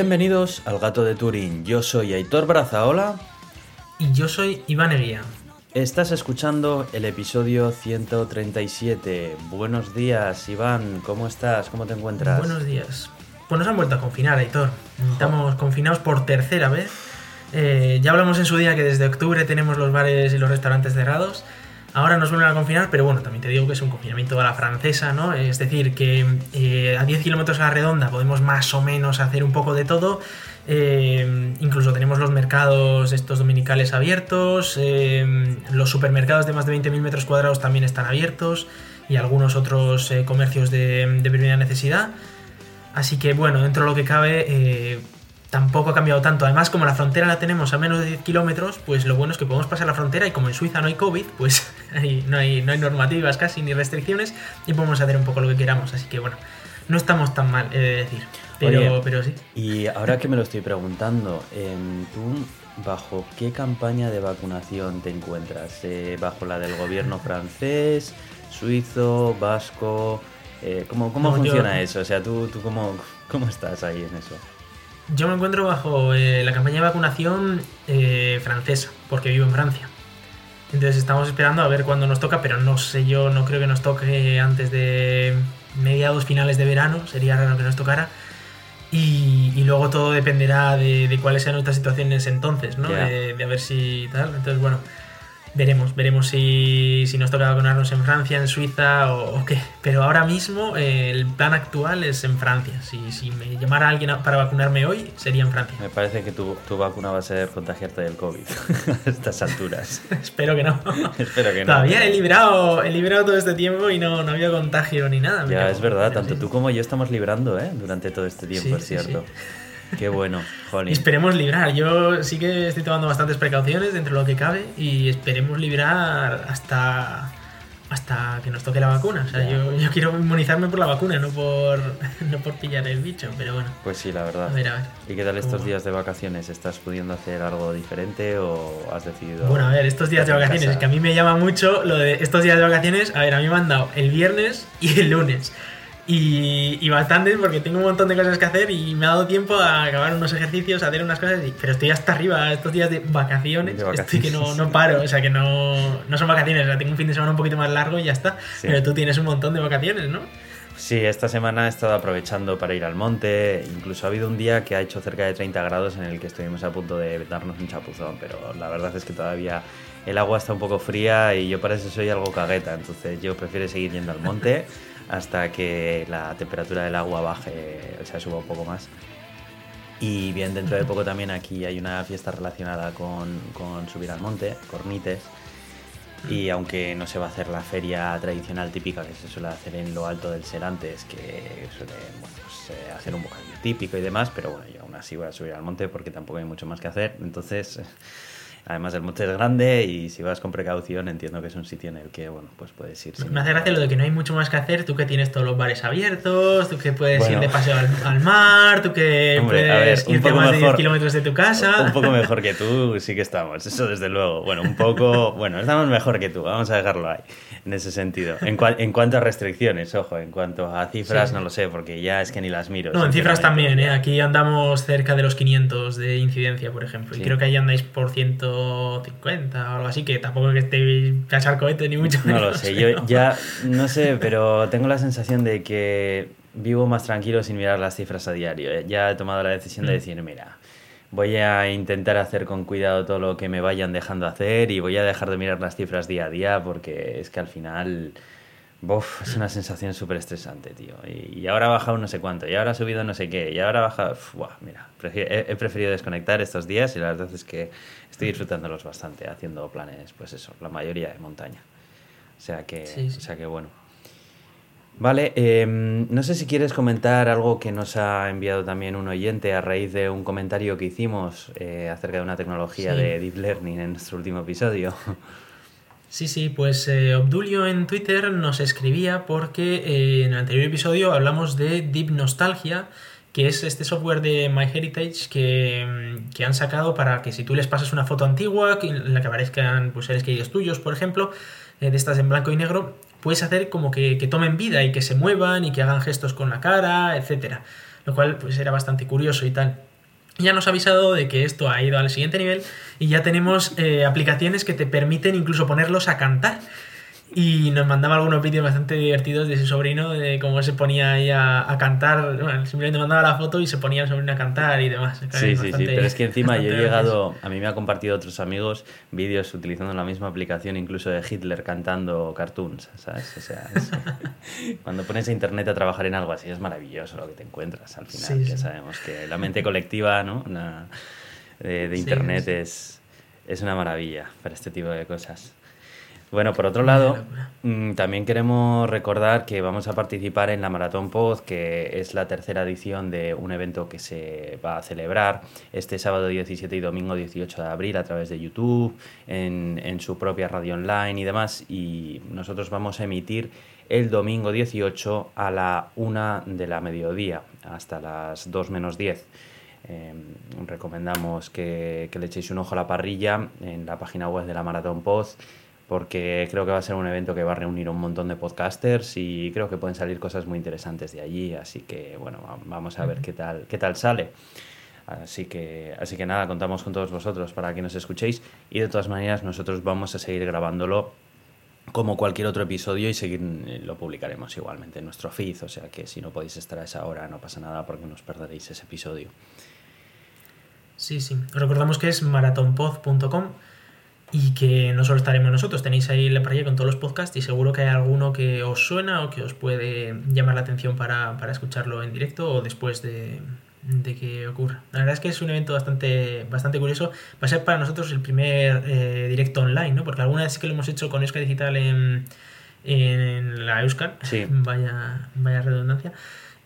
Bienvenidos al Gato de Turín. Yo soy Aitor Brazaola. Y yo soy Iván Eguía. Estás escuchando el episodio 137. Buenos días, Iván. ¿Cómo estás? ¿Cómo te encuentras? Buenos días. Pues nos han vuelto a confinar, Aitor. Estamos confinados por tercera vez. Eh, ya hablamos en su día que desde octubre tenemos los bares y los restaurantes cerrados. Ahora nos vuelven a confinar, pero bueno, también te digo que es un confinamiento a la francesa, ¿no? Es decir, que eh, a 10 kilómetros a la redonda podemos más o menos hacer un poco de todo. Eh, incluso tenemos los mercados estos dominicales abiertos, eh, los supermercados de más de 20.000 metros cuadrados también están abiertos y algunos otros comercios de, de, primera necesidad. Así que bueno, dentro de lo que cabe tampoco ha cambiado tanto. Además, como la frontera la tenemos a menos de 10 kilómetros, pues lo bueno es que podemos pasar la frontera y como en Suiza no hay COVID, pues no, hay, no hay normativas casi ni restricciones y podemos hacer un poco lo que queramos. Así que bueno, no estamos tan mal, he de decir. Pero, pero sí. Y ahora que me lo estoy preguntando, em, ¿tú bajo qué campaña de vacunación te encuentras? Eh, ¿Bajo la del gobierno francés, suizo, vasco? Eh, ¿Cómo, cómo funciona eso? O sea, ¿tú, tú cómo, cómo estás ahí en eso? Yo me encuentro bajo eh, la campaña de vacunación eh, francesa, porque vivo en Francia. Entonces estamos esperando a ver cuándo nos toca, pero no sé yo, no creo que nos toque antes de mediados finales de verano, sería raro que nos tocara. Y, luego todo dependerá de, cuáles sean nuestras situaciones entonces, ¿no? De, de, a ver si tal. Entonces, bueno, Veremos, veremos si, nos toca vacunarnos en Francia, en Suiza o, qué. Pero ahora mismo eh, el plan actual es en Francia. Si, si me llamara alguien para vacunarme hoy, sería en Francia. Me parece que tu, tu vacuna va a ser contagiarte del COVID a estas alturas. Espero que no. Espero que no. Todavía he librado, he librado todo este tiempo y no, no había contagio ni nada. Ya, es verdad, tanto tú como yo estamos librando ¿eh? durante todo este tiempo, es cierto. Qué bueno, jolín. Esperemos librar. Yo sí que estoy tomando bastantes precauciones dentro de lo que cabe y esperemos librar hasta hasta que nos toque la vacuna. O sea, yo, yo, quiero inmunizarme por la vacuna, no por, no por pillar el bicho, pero bueno. Pues sí, la verdad. A ver, a ver. ¿Y qué tal estos días de vacaciones? ¿Estás pudiendo hacer algo diferente o has decidido.? Bueno, a ver, estos días de vacaciones, es que a mí me llama mucho lo de estos días de vacaciones. A ver, a mí me han dado el viernes y el lunes. Y, y bastante porque tengo un montón de cosas que hacer y me ha dado tiempo a acabar unos ejercicios, a hacer unas cosas, pero estoy hasta arriba estos días de vacaciones, estoy que no, no, paro, o sea que no, no son vacaciones, o sea, tengo un fin de semana un poquito más largo y ya está, pero tú tienes un montón de vacaciones, ¿no? Sí, esta semana he estado aprovechando para ir al monte, incluso ha habido un día que ha hecho cerca de 30 grados en el que estuvimos a punto de darnos un chapuzón, pero la verdad es que todavía el agua está un poco fría y yo para eso soy algo cagueta, entonces yo prefiero seguir yendo al monte hasta que la temperatura del agua baje, o sea, suba un poco más. Y bien, dentro de poco también aquí hay una fiesta relacionada con, con subir al monte, Cornites. Y aunque no se va a hacer la feria tradicional típica que se suele hacer en lo alto del Serantes, que suele pues, eh, hacer un bocadillo típico y demás, pero bueno, yo aún así voy a subir al monte porque tampoco hay mucho más que hacer. Entonces, Además el monte es grande y si vas con precaución entiendo que es un sitio en el que, bueno, pues puedes ir. Me hace gracia lo de que no hay mucho más que hacer, tú que tienes todos los bares abiertos, tú que puedes ir de paseo al, mar, tú que puedes irte más de 10 kilómetros de tu casa. Un poco mejor que tú sí que estamos, eso desde luego. Bueno, un poco, bueno, estamos mejor que tú, vamos a dejarlo ahí, en ese sentido. En, en cuanto a restricciones, ojo, en cuanto a cifras no lo sé, porque ya es que ni las miro. No, en cifras también, ¿eh? aquí andamos cerca de los 500 de incidencia, por ejemplo, y creo que ahí andáis por ciento 50 o algo así, que tampoco que esté cachar cohete ni mucho menos. No lo sé, yo ya no sé, pero tengo la sensación de que vivo más tranquilo sin mirar las cifras a diario. Eh, ya he tomado la decisión de mm. decir, mira, voy a intentar hacer con cuidado todo lo que me vayan dejando hacer y voy a dejar de mirar las cifras día a día porque es que al final Bof, es una sensación súper estresante, tío. Y, ahora ha bajado no sé cuánto, y ahora ha subido no sé qué, y ahora ha bajado... mira, he, preferido desconectar estos días y la verdad es que estoy disfrutándolos bastante, haciendo planes, pues eso, la mayoría de montaña. O sea que, O sea que bueno. Vale, em, no sé si quieres comentar algo que nos ha enviado también un oyente a raíz de un comentario que hicimos eh, acerca de una tecnología de Deep Learning en nuestro último episodio. Sí, sí, pues eh, Obdulio en Twitter nos escribía porque eh, en el anterior episodio hablamos de Deep Nostalgia, que es este software de MyHeritage que, mm, que han sacado para que si tú les pasas una foto antigua en la que aparezcan pues, seres queridos tuyos, por ejemplo, eh, de estas en blanco y negro, puedes hacer como que, que, tomen vida y que se muevan y que hagan gestos con la cara, etc. lo cual pues era bastante curioso y tal. Ya nos ha avisado de que esto ha ido al siguiente nivel y ya tenemos eh, aplicaciones que te permiten incluso ponerlos a cantar. Y nos mandaba algunos vídeos bastante divertidos de su sobrino, de cómo se ponía ahí a, cantar. Bueno, simplemente mandaba la foto y se ponía el sobrino a cantar y demás. Sí, sí, sí. Pero es que encima yo he llegado. A mí me ha compartido otros amigos vídeos utilizando la misma aplicación, incluso de Hitler cantando cartoons, ¿sabes? O sea, cuando pones a internet a trabajar en algo así es maravilloso lo que te encuentras al final. ya sabemos que la mente colectiva ¿no? de, internet es, es una maravilla para este tipo de cosas. Bueno, por otro lado, mm, también queremos recordar que vamos a participar en la Maratón Pod, que es la tercera edición de un evento que se va a celebrar este sábado 17 y domingo 18 de abril a través de YouTube, en, en su propia radio online y demás. Y nosotros vamos a emitir el domingo 18 a la 1 de la mediodía, hasta las 2 menos 10. Em, recomendamos que, que, le echéis un ojo a la parrilla en la página web de la Maratón Post porque creo que va a ser un evento que va a reunir un montón de podcasters y creo que pueden salir cosas muy interesantes de allí, así que bueno, vamos a ver qué tal, qué tal sale. Así que, así que nada, contamos con todos vosotros para que nos escuchéis y de todas maneras nosotros vamos a seguir grabándolo como cualquier otro episodio y seguir eh, lo publicaremos igualmente en nuestro feed, o sea que si no podéis estar a esa hora no pasa nada porque nos perderéis ese episodio. Sí, sí. Recordamos que es maratonpod.com y que no solo estaremos nosotros, tenéis ahí la parrilla con todos los podcasts y seguro que hay alguno que os suena o que os puede llamar la atención para, escucharlo en directo o después de, que ocurra. La verdad es que es un evento bastante, bastante curioso. Va a ser para nosotros el primer eh, directo online, ¿no? Porque alguna vez que lo hemos hecho con Euskal Digital en, en la Euskal. Sí. vaya, vaya redundancia.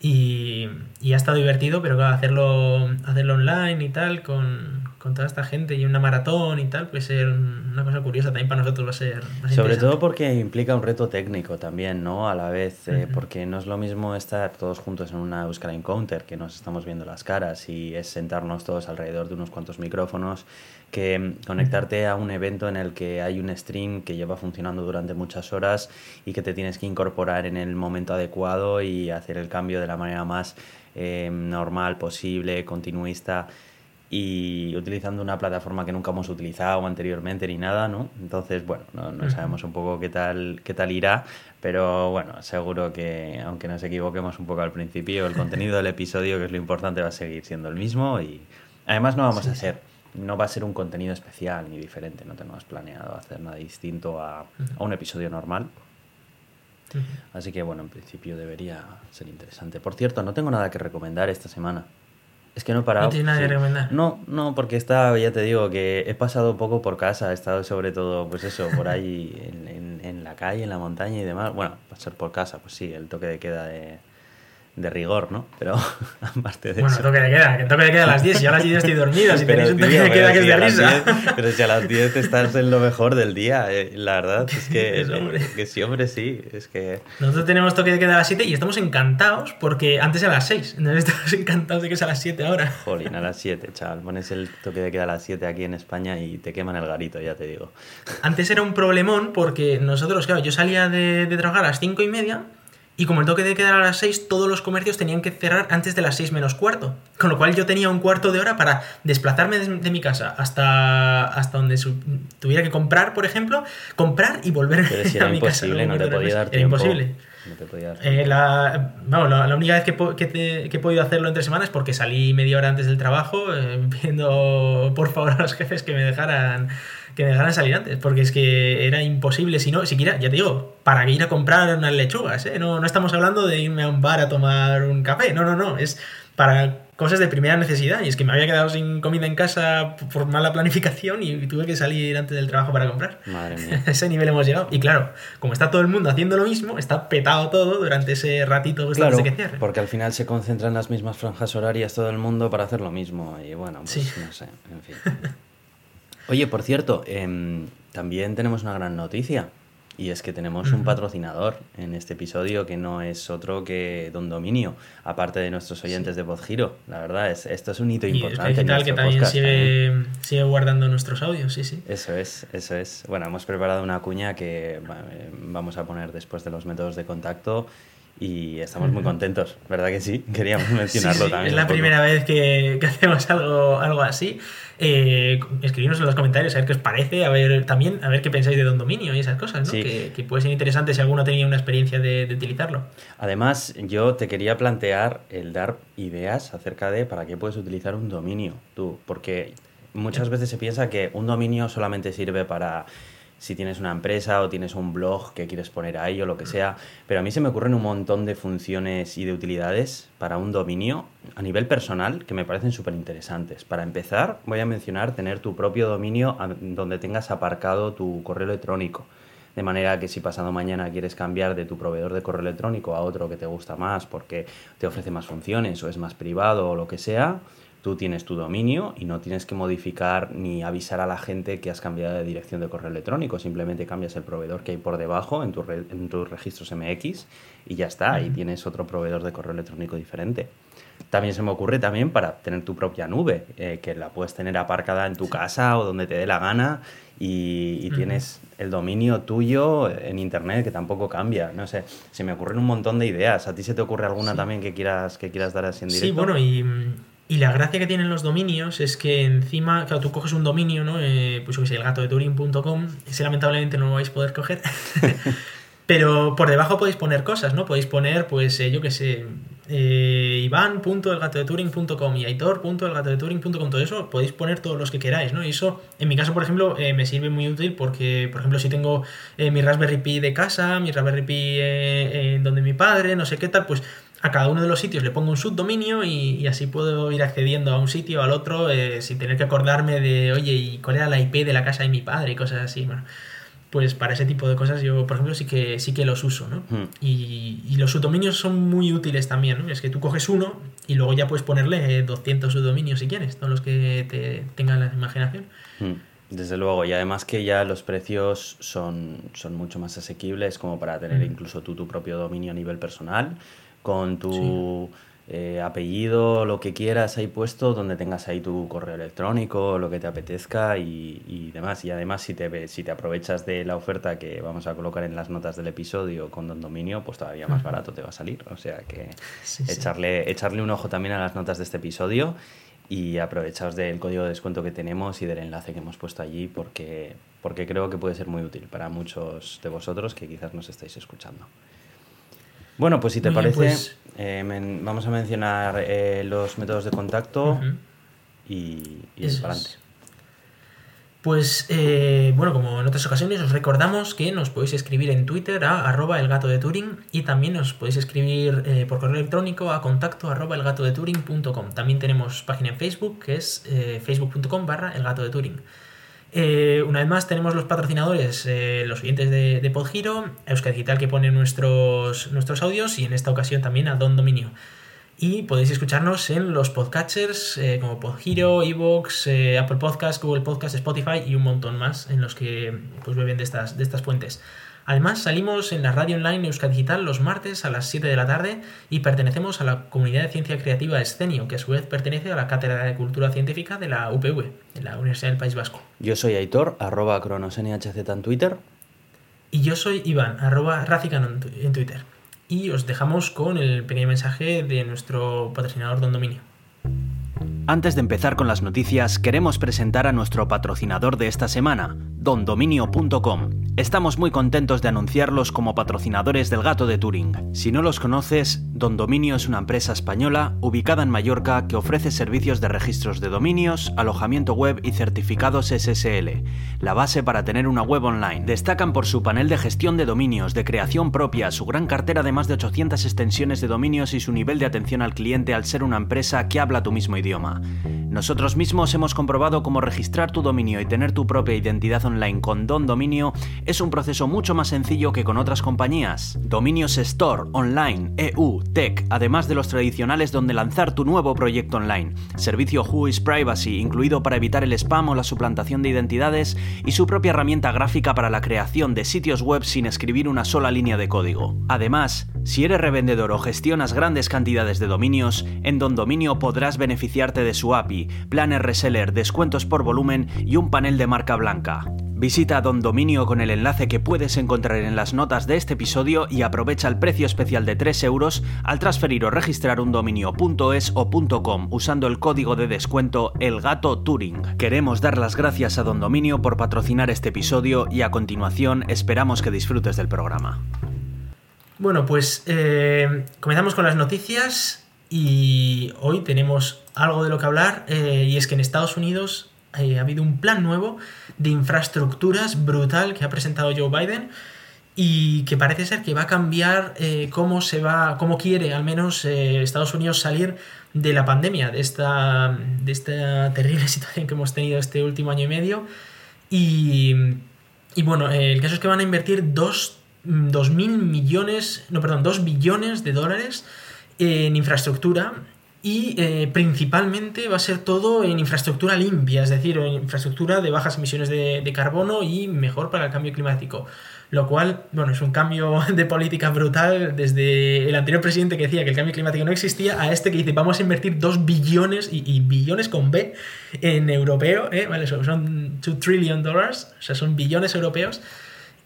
Y, y, ha estado divertido, pero claro, hacerlo, hacerlo online y tal, con, con toda esta gente y una maratón y tal, puede ser una cosa curiosa también para nosotros va a ser. Sobre todo porque implica un reto técnico también, ¿no? A la vez, eh, porque no es lo mismo estar todos juntos en una Euskara Encounter, que nos estamos viendo las caras y es sentarnos todos alrededor de unos cuantos micrófonos, que conectarte a un evento en el que hay un stream que lleva funcionando durante muchas horas y que te tienes que incorporar en el momento adecuado y hacer el cambio de la manera más eh, normal posible, continuista y utilizando una plataforma que nunca hemos utilizado anteriormente ni nada, ¿no? Entonces, bueno, no, sabemos un poco qué tal, qué tal irá, pero bueno, seguro que aunque nos equivoquemos un poco al principio, el contenido del episodio, que es lo importante, va a seguir siendo el mismo y además no vamos a hacer, no va a ser un contenido especial ni diferente, no tenemos planeado hacer nada distinto a, a un episodio normal. Así que bueno, en principio debería ser interesante. Por cierto, no tengo nada que recomendar esta semana. Es que no he parado. No tienes nada que recomendar. No, no, porque está, ya te digo, que he pasado poco por casa, he estado sobre todo, pues eso, por ahí en, en, en la calle, en la montaña y demás. Bueno, pasar por casa, pues sí, el toque de queda de, de rigor, ¿no? Pero aparte de bueno, eso. toque de queda, que toque de queda a las 10 y a las 10 estoy dormida, si tenéis un toque de queda que es de risa. 10, pero si a las 10 estás en lo mejor del día, eh, la verdad es que, es, hombre. que sí, hombre, sí, es que... Nosotros tenemos toque de queda a las 7 y estamos encantados porque antes era a las 6, entonces estamos encantados de que es a las 7 ahora. Jolín, a las 7, chaval, pones el toque de queda a las 7 aquí en España y te queman el garito, ya te digo. Antes era un problemón porque nosotros, claro, yo salía de, de trabajar a las 5 y media y como el toque de quedar a las 6, todos los comercios tenían que cerrar antes de las 6 menos cuarto. Con lo cual yo tenía un cuarto de hora para desplazarme de, mi casa hasta, hasta donde tuviera que comprar, por ejemplo, comprar y volver Pero si a mi casa. No, no te podía dar tiempo. Era imposible. No te podía dar eh, la, vamos, la, única vez que, que, he podido hacerlo entre semanas es porque salí media hora antes del trabajo eh, pidiendo por favor a los jefes que me dejaran que me dejaran salir antes, porque es que era imposible, si no, siquiera, ya te digo, para ir a comprar unas lechugas, ¿eh? no, no estamos hablando de irme a un bar a tomar un café, no, no, no, es para cosas de primera necesidad, y es que me había quedado sin comida en casa por mala planificación y tuve que salir antes del trabajo para comprar. Madre mía. ese nivel hemos llegado. Y claro, como está todo el mundo haciendo lo mismo, está petado todo durante ese ratito claro, que cierre. Porque al final se concentran en las mismas franjas horarias todo el mundo para hacer lo mismo, y bueno, pues no sé, en fin. Oye, por cierto, em, también tenemos una gran noticia. Y es que tenemos un patrocinador en este episodio que no es otro que Don Dominio, aparte de nuestros oyentes de Voz Giro. La verdad, es, esto es un hito importante. Y que también sigue, sigue, guardando nuestros audios, sí, sí. Eso es, eso es. Bueno, hemos preparado una cuña que vamos a poner después de los métodos de contacto y estamos muy contentos, ¿verdad que sí? Queríamos mencionarlo también. Es la primera vez que, hacemos algo, algo así. Eh, escribidnos en los comentarios a ver qué os parece, a ver también a ver qué pensáis de Don Dominio y esas cosas, ¿no? Que, puede ser interesante si alguno tenía una experiencia de, utilizarlo. Además, yo te quería plantear el dar ideas acerca de para qué puedes utilizar un dominio tú, porque muchas veces se piensa que un dominio solamente sirve para si tienes una empresa o tienes un blog que quieres poner ahí o lo que sea. Pero a mí se me ocurren un montón de funciones y de utilidades para un dominio a nivel personal que me parecen súper interesantes. Para empezar, voy a mencionar tener tu propio dominio donde tengas aparcado tu correo electrónico. De manera que si pasado mañana quieres cambiar de tu proveedor de correo electrónico a otro que te gusta más porque te ofrece más funciones o es más privado o lo que sea, Tú tienes tu dominio y no tienes que modificar ni avisar a la gente que has cambiado de dirección de correo electrónico. Simplemente cambias el proveedor que hay por debajo en, tu en tus registros MX y ya está. Ahí tienes otro proveedor de correo electrónico diferente. También se me ocurre también para tener tu propia nube, eh, que la puedes tener aparcada en tu casa o donde te dé la gana y, tienes el dominio tuyo en internet que tampoco cambia. No sé, se me ocurren un montón de ideas. ¿A ti se te ocurre alguna también que quieras, que quieras dar así en directo? Sí, bueno, y y la gracia que tienen los dominios es que encima, claro, tú coges un dominio, ¿no? Eh, pues que sé, el gato de Turing.com, ese lamentablemente no lo vais a poder coger. Pero por debajo podéis poner cosas, ¿no? Podéis poner, pues, eh, yo qué sé, eh, Iván.elgatodeturing.com y Aitor.elgatodeturing.com. Todo eso podéis poner todos los que queráis, ¿no? Y eso, en mi caso, por ejemplo, eh, me sirve muy útil porque, por ejemplo, si tengo mi Raspberry Pi de casa, mi Raspberry Pi donde mi padre, no sé qué tal, pues a cada uno de los sitios le pongo un subdominio y, y así puedo ir accediendo a un sitio o al otro eh, sin tener que acordarme de, oye, ¿y cuál era la IP de la casa de mi padre? y cosas así. Bueno, pues para ese tipo de cosas yo, por ejemplo, sí que, sí que los uso, ¿no? Hmm. Y, los subdominios son muy útiles también, ¿no? Es que tú coges uno y luego ya puedes ponerle 200 eh, subdominios si quieres, todos los que te tengan la imaginación. Hmm. Desde luego, y además que ya los precios son, son mucho más asequibles como para tener hmm. incluso tú tu propio dominio a nivel personal con tu eh, apellido, lo que quieras ahí puesto, donde tengas ahí tu correo electrónico, lo que te apetezca y, demás. Y además, si te, si te aprovechas de la oferta que vamos a colocar en las notas del episodio con Don Dominio, pues todavía más barato te va a salir. O sea que echarle, echarle un ojo también a las notas de este episodio y aprovechaos del código de descuento que tenemos y del enlace que hemos puesto allí porque, porque creo que puede ser muy útil para muchos de vosotros que quizás nos estáis escuchando. Bueno, pues si te parece, pues eh, vamos a mencionar eh, los métodos de contacto y, y adelante. Pues eh, bueno, como en otras ocasiones, os recordamos que nos podéis escribir en Twitter a arroba el gato de Turing y también nos podéis escribir por correo electrónico a contacto arroba el gato de Turing.com. También tenemos página en Facebook que es facebook.com barra el gato de Turing. Eh, una vez más tenemos los patrocinadores, eh, los oyentes de, Podgiro, Euskadi Digital que pone nuestros, nuestros audios y en esta ocasión también a Don Dominio. Y podéis escucharnos en los podcatchers eh, como Podgiro, Evox, Apple Podcasts, Google Podcasts, Spotify y un montón más en los que pues, beben de estas, de estas fuentes. Además, salimos en la radio online Euskadi Digital los martes a las 7 de la tarde y pertenecemos a la comunidad de ciencia creativa Escenio, que a su vez pertenece a la Cátedra de Cultura Científica de la UPV, de la Universidad del País Vasco. Yo soy Aitor, arroba cronosnhz en Twitter. Y yo soy Iván, arroba Racican en Twitter. Y os dejamos con el pequeño mensaje de nuestro patrocinador Don Dominio. Antes de empezar con las noticias, queremos presentar a nuestro patrocinador de esta semana, dondominio.com. Estamos muy contentos de anunciarlos como patrocinadores del gato de Turing. Si no los conoces, Don Dominio es una empresa española ubicada en Mallorca que ofrece servicios de registros de dominios, alojamiento web y certificados SSL, la base para tener una web online. Destacan por su panel de gestión de dominios, de creación propia, su gran cartera de más de 800 extensiones de dominios y su nivel de atención al cliente al ser una empresa que habla tu mismo idioma. Nosotros mismos hemos comprobado cómo registrar tu dominio y tener tu propia identidad online con Don Dominio es un proceso mucho más sencillo que con otras compañías. Dominios Store, Online, EU, Tech, además de los tradicionales donde lanzar tu nuevo proyecto online. Servicio Who is Privacy, incluido para evitar el spam o la suplantación de identidades, y su propia herramienta gráfica para la creación de sitios web sin escribir una sola línea de código. Además, si eres revendedor o gestionas grandes cantidades de dominios, en Don Dominio podrás beneficiarte de su API, planes reseller, descuentos por volumen y un panel de marca blanca. Visita Don Dominio con el enlace que puedes encontrar en las notas de este episodio y aprovecha el precio especial de 3 euros al transferir o registrar un dominio.es o .com usando el código de descuento El Gato Turing. Queremos dar las gracias a Don Dominio por patrocinar este episodio y a continuación esperamos que disfrutes del programa. Bueno, pues eh, comenzamos con las noticias y hoy tenemos algo de lo que hablar eh, y es que en Estados Unidos eh, ha habido un plan nuevo de infraestructuras brutal que ha presentado Joe Biden y que parece ser que va a cambiar eh, cómo se va, cómo quiere al menos Estados Unidos salir de la pandemia, de esta, de esta terrible situación que hemos tenido este último año y medio. Y, y bueno, el caso es que van a invertir 2 mil millones, no, perdón, 2 billones de dólares en infraestructura y eh, principalmente va a ser todo en infraestructura limpia, es decir, en infraestructura de bajas emisiones de, carbono y mejor para el cambio climático. Lo cual, bueno, es un cambio de política brutal desde el anterior presidente que decía que el cambio climático no existía a este que dice vamos a invertir 2 billones y, y, billones con B en europeo, ¿eh? ¿vale? Son 2 trillion dólares, o sea, son billones europeos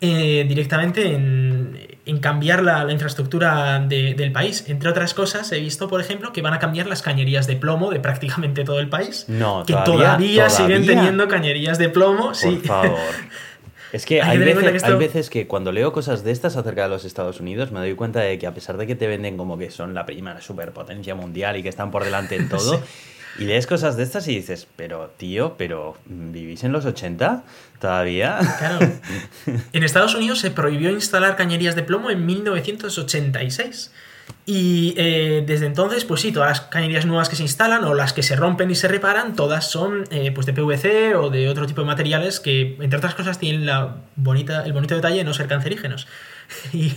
eh, directamente en, en cambiar la, la infraestructura de, del país. Entre otras cosas, he visto, por ejemplo, que van a cambiar las cañerías de plomo de prácticamente todo el país. No, que todavía, todavía, siguen teniendo cañerías de plomo. Por sí. favor. Es que hay, veces, que esto- hay veces que cuando leo cosas de estas acerca de los Estados Unidos me doy cuenta de que a pesar de que te venden como que son la primera superpotencia mundial y que están por delante en todo, y lees cosas de estas y dices, pero tío, pero ¿vivís en los 80 todavía? Claro. En Estados Unidos se prohibió instalar cañerías de plomo en 1986. Y eh, desde entonces, pues sí, todas las cañerías nuevas que se instalan o las que se rompen y se reparan, todas son eh, pues de PVC o de otro tipo de materiales que, entre otras cosas, tienen la bonita, el bonito detalle de no ser cancerígenos. Y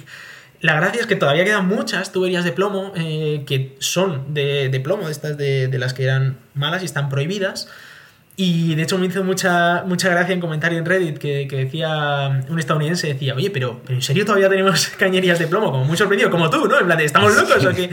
la gracia es que todavía quedan muchas tuberías de plomo eh, que son de, de plomo, de estas de las que eran malas y están prohibidas. Y de hecho me hizo mucha, mucha gracia en comentario en Reddit que, que decía un estadounidense, decía, oye, pero, pero ¿en serio todavía tenemos cañerías de plomo? Como muy sorprendido, como tú, ¿no? En plan, de, ¿estamos locos o qué?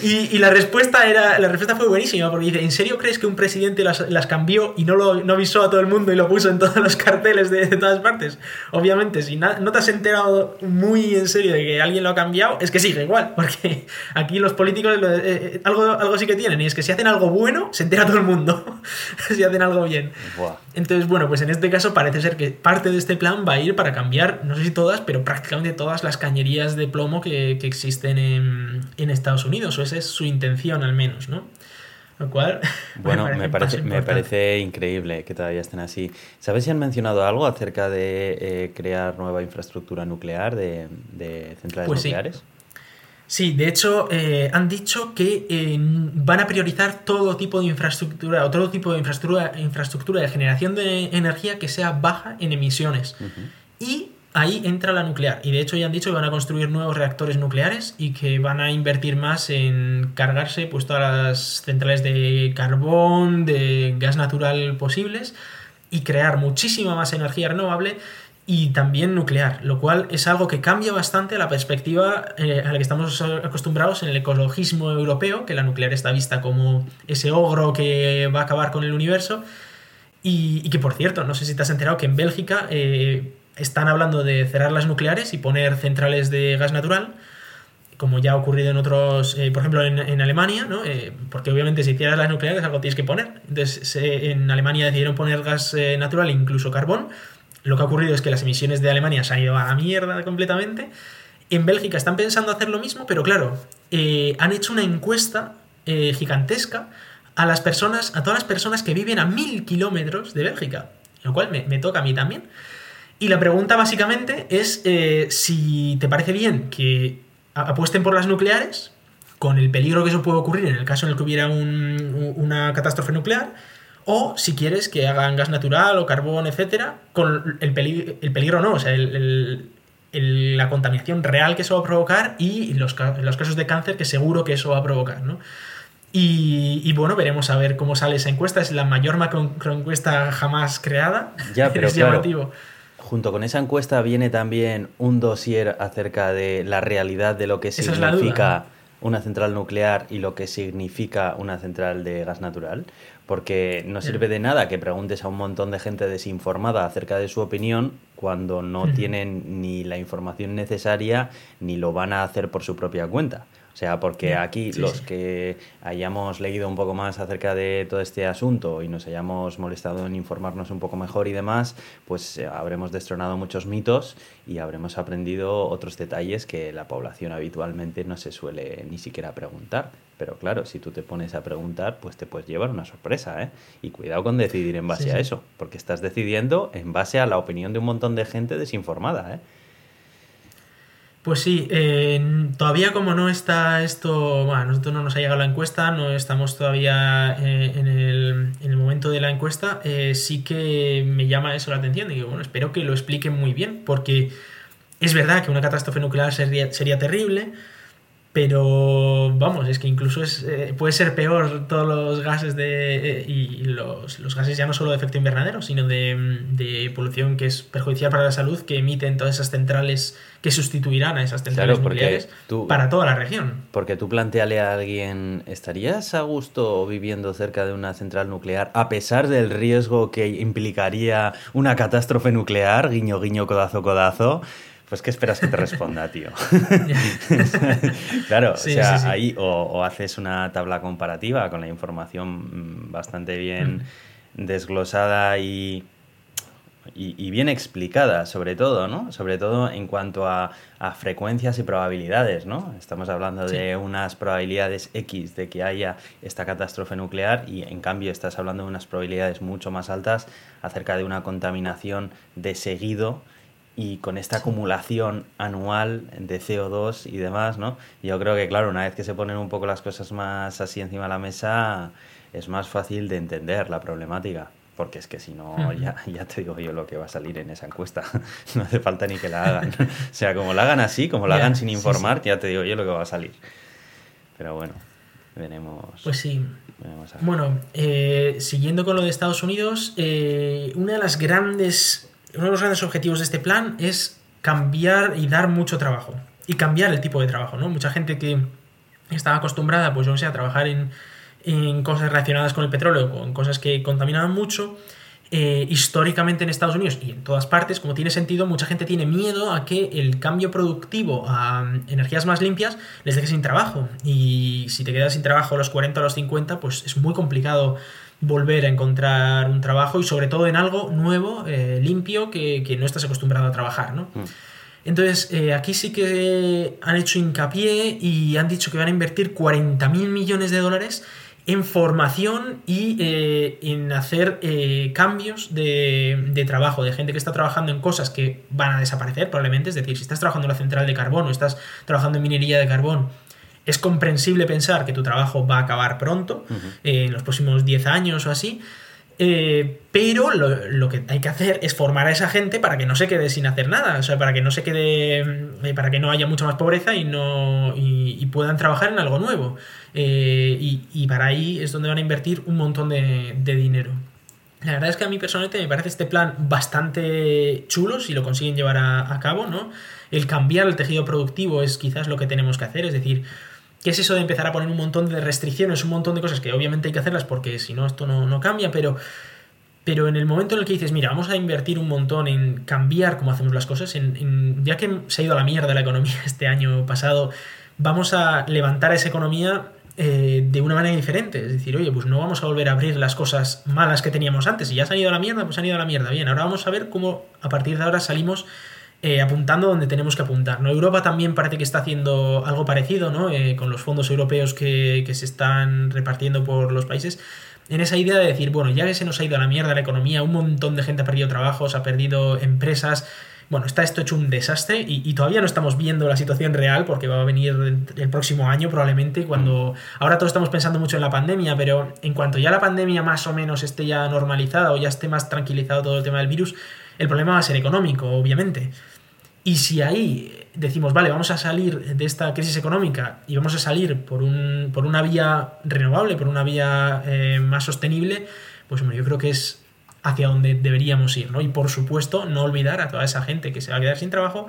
Y, y, la respuesta era, la respuesta fue buenísima, porque dice, ¿en serio crees que un presidente las, las cambió y no, lo, no avisó a todo el mundo y lo puso en todos los carteles de, de todas partes? Obviamente, si na, no te has enterado muy en serio de que alguien lo ha cambiado, es que sigue igual, porque aquí los políticos eh, eh, algo, algo sí que tienen, y es que si hacen algo bueno, se entera todo el mundo. si hacen algo bien. Buah. Entonces, bueno, pues en este caso parece ser que parte de este plan va a ir para cambiar, no sé si todas, pero prácticamente todas las cañerías de plomo que, que existen en, en, Estados Unidos, o esa es su intención al menos, ¿no? Lo cual... Bueno, me parece, me parece increíble que todavía estén así. ¿Sabes si han mencionado algo acerca de eh, crear nueva infraestructura nuclear de, de centrales pues nucleares? Sí. Sí, de hecho eh, han dicho que eh, van a priorizar todo tipo de infraestructura o todo tipo de infraestructura, infraestructura de generación de energía que sea baja en emisiones. Uh -huh. Y ahí entra la nuclear. Y de hecho ya han dicho que van a construir nuevos reactores nucleares y que van a invertir más en cargarse pues, todas las centrales de carbón, de gas natural posibles y crear muchísima más energía renovable y también nuclear, lo cual es algo que cambia bastante la perspectiva eh, a la que estamos acostumbrados en el ecologismo europeo, que la nuclear está vista como ese ogro que va a acabar con el universo. Y, y que, por cierto, no sé si te has enterado que en Bélgica eh, están hablando de cerrar las nucleares y poner centrales de gas natural, como ya ha ocurrido en otros, eh, por ejemplo, en, en Alemania, ¿no? Eh, porque obviamente si cierras las nucleares algo tienes que poner. Entonces, en Alemania decidieron poner gas eh, natural e incluso carbón. Lo que ha ocurrido es que las emisiones de Alemania se han ido a la mierda completamente. En Bélgica están pensando hacer lo mismo, pero claro, eh, han hecho una encuesta eh, gigantesca a las personas, a todas las personas que viven a mil kilómetros de Bélgica, lo cual me, me, toca a mí también. Y la pregunta básicamente es eh, si te parece bien que apuesten por las nucleares, con el peligro que eso puede ocurrir en el caso en el que hubiera un, una catástrofe nuclear, o si quieres que hagan gas natural o carbón, etcétera, con el peligro, el peligro no, o sea, el, el, el, la contaminación real que eso va a provocar y los, los, casos de cáncer que seguro que eso va a provocar, ¿no? Y, y, bueno, veremos a ver cómo sale esa encuesta. Es la mayor macro encuesta jamás creada. Ya, pero es claro, llamativo. Junto con esa encuesta viene también un dossier acerca de la realidad de lo que esa significa una central nuclear y lo que significa una central de gas natural, porque no sirve de nada que preguntes a un montón de gente desinformada acerca de su opinión cuando no tienen ni la información necesaria ni lo van a hacer por su propia cuenta. O sea, porque aquí los que hayamos leído un poco más acerca de todo este asunto y nos hayamos molestado en informarnos un poco mejor y demás, pues eh, habremos destronado muchos mitos y habremos aprendido otros detalles que la población habitualmente no se suele ni siquiera preguntar. Pero claro, si tú te pones a preguntar, pues te puedes llevar una sorpresa, ¿eh? Y cuidado con decidir en base a eso, porque estás decidiendo en base a la opinión de un montón de gente desinformada, ¿eh? Pues sí, todavía como no está esto, bueno, a nosotros no nos ha llegado la encuesta, no estamos todavía eh, en, el, en, el, momento de la encuesta, eh, sí que me llama eso la atención. Digo, bueno, espero que lo expliquen muy bien, porque es verdad que una catástrofe nuclear sería, sería terrible, pero vamos, es que incluso es, eh, puede ser peor todos los gases de. Eh, y los, los, gases ya no solo de efecto invernadero, sino de, de, polución que es perjudicial para la salud que emiten todas esas centrales que sustituirán a esas centrales nucleares para toda la región. Porque tú planteale a alguien, ¿estarías a gusto viviendo cerca de una central nuclear a pesar del riesgo que implicaría una catástrofe nuclear? Guiño, guiño, codazo, codazo. Pues ¿qué esperas que te responda, tío? claro, o sea, ahí o, haces una tabla comparativa con la información mm, bastante bien mm. desglosada y, y, bien explicada, sobre todo, ¿no? Sobre todo en cuanto a, frecuencias y probabilidades, ¿no? Estamos hablando de unas probabilidades X de que haya esta catástrofe nuclear y en cambio estás hablando de unas probabilidades mucho más altas acerca de una contaminación de seguido y con esta acumulación anual de CO2 y demás, ¿no? Yo creo que, claro, una vez que se ponen un poco las cosas más así encima de la mesa, es más fácil de entender la problemática. Porque es que si no, ya, ya te digo yo lo que va a salir en esa encuesta. no hace falta ni que la hagan. o sea, como la hagan así, como la hagan sin informar, ya te digo yo lo que va a salir. Pero bueno, veremos. Pues sí. Bueno, eh, siguiendo con lo de Estados Unidos, eh, una de las grandes uno de los grandes objetivos de este plan es cambiar y dar mucho trabajo. Y cambiar el tipo de trabajo, ¿no? Mucha gente que estaba acostumbrada, pues yo sé, a trabajar en, cosas relacionadas con el petróleo, con cosas que contaminaban mucho, eh, históricamente en Estados Unidos y en todas partes, como tiene sentido, mucha gente tiene miedo a que el cambio productivo a energías más limpias les deje sin trabajo. Y si te quedas sin trabajo a los 40 o a los 50, pues es muy complicado volver a encontrar un trabajo y sobre todo en algo nuevo, eh, limpio, que, no estás acostumbrado a trabajar, ¿no? Mm. Entonces, eh, aquí sí que han hecho hincapié y han dicho que van a invertir 40.000 millones de dólares en formación y eh, en hacer cambios de, de, trabajo, de gente que está trabajando en cosas que van a desaparecer probablemente, es decir, si estás trabajando en la central de carbón o estás trabajando en minería de carbón, es comprensible pensar que tu trabajo va a acabar pronto, eh, en los próximos 10 años o así, eh, pero lo, que hay que hacer es formar a esa gente para que no se quede sin hacer nada, o sea, para que no se quede, eh, para que no haya mucha más pobreza y, no, y, puedan trabajar en algo nuevo. y, para ahí es donde van a invertir un montón de, dinero. La verdad es que a mí personalmente me parece este plan bastante chulo si lo consiguen llevar a, a cabo, ¿no? El cambiar el tejido productivo es quizás lo que tenemos que hacer, es decir, ¿Qué es eso de empezar a poner un montón de restricciones, un montón de cosas que obviamente hay que hacerlas porque si no esto no, cambia, pero, pero en el momento en el que dices, mira, vamos a invertir un montón en cambiar cómo hacemos las cosas, en, ya que se ha ido a la mierda la economía este año pasado, vamos a levantar esa economía eh, de una manera diferente. Es decir, oye, pues no vamos a volver a abrir las cosas malas que teníamos antes. Si ya se han ido a la mierda, pues han ido a la mierda. Bien, ahora vamos a ver cómo a partir de ahora salimos eh, apuntando donde tenemos que apuntar. ¿no? Europa también parece que está haciendo algo parecido, ¿no? Eh, con los fondos europeos que, se están repartiendo por los países. En esa idea de decir, bueno, ya que se nos ha ido a la mierda la economía, un montón de gente ha perdido trabajos, ha perdido empresas, bueno, está esto hecho un desastre y, todavía no estamos viendo la situación real porque va a venir el, próximo año probablemente cuando... Ahora todos estamos pensando mucho en la pandemia, pero en cuanto ya la pandemia más o menos esté ya normalizada o ya esté más tranquilizado todo el tema del virus, el problema va a ser económico, obviamente. Y si ahí decimos, vale, vamos a salir de esta crisis económica y vamos a salir por, un, por una vía renovable, por una vía eh, más sostenible, pues hombre, yo creo que es hacia donde deberíamos ir, ¿no? Y por supuesto, no olvidar a toda esa gente que se va a quedar sin trabajo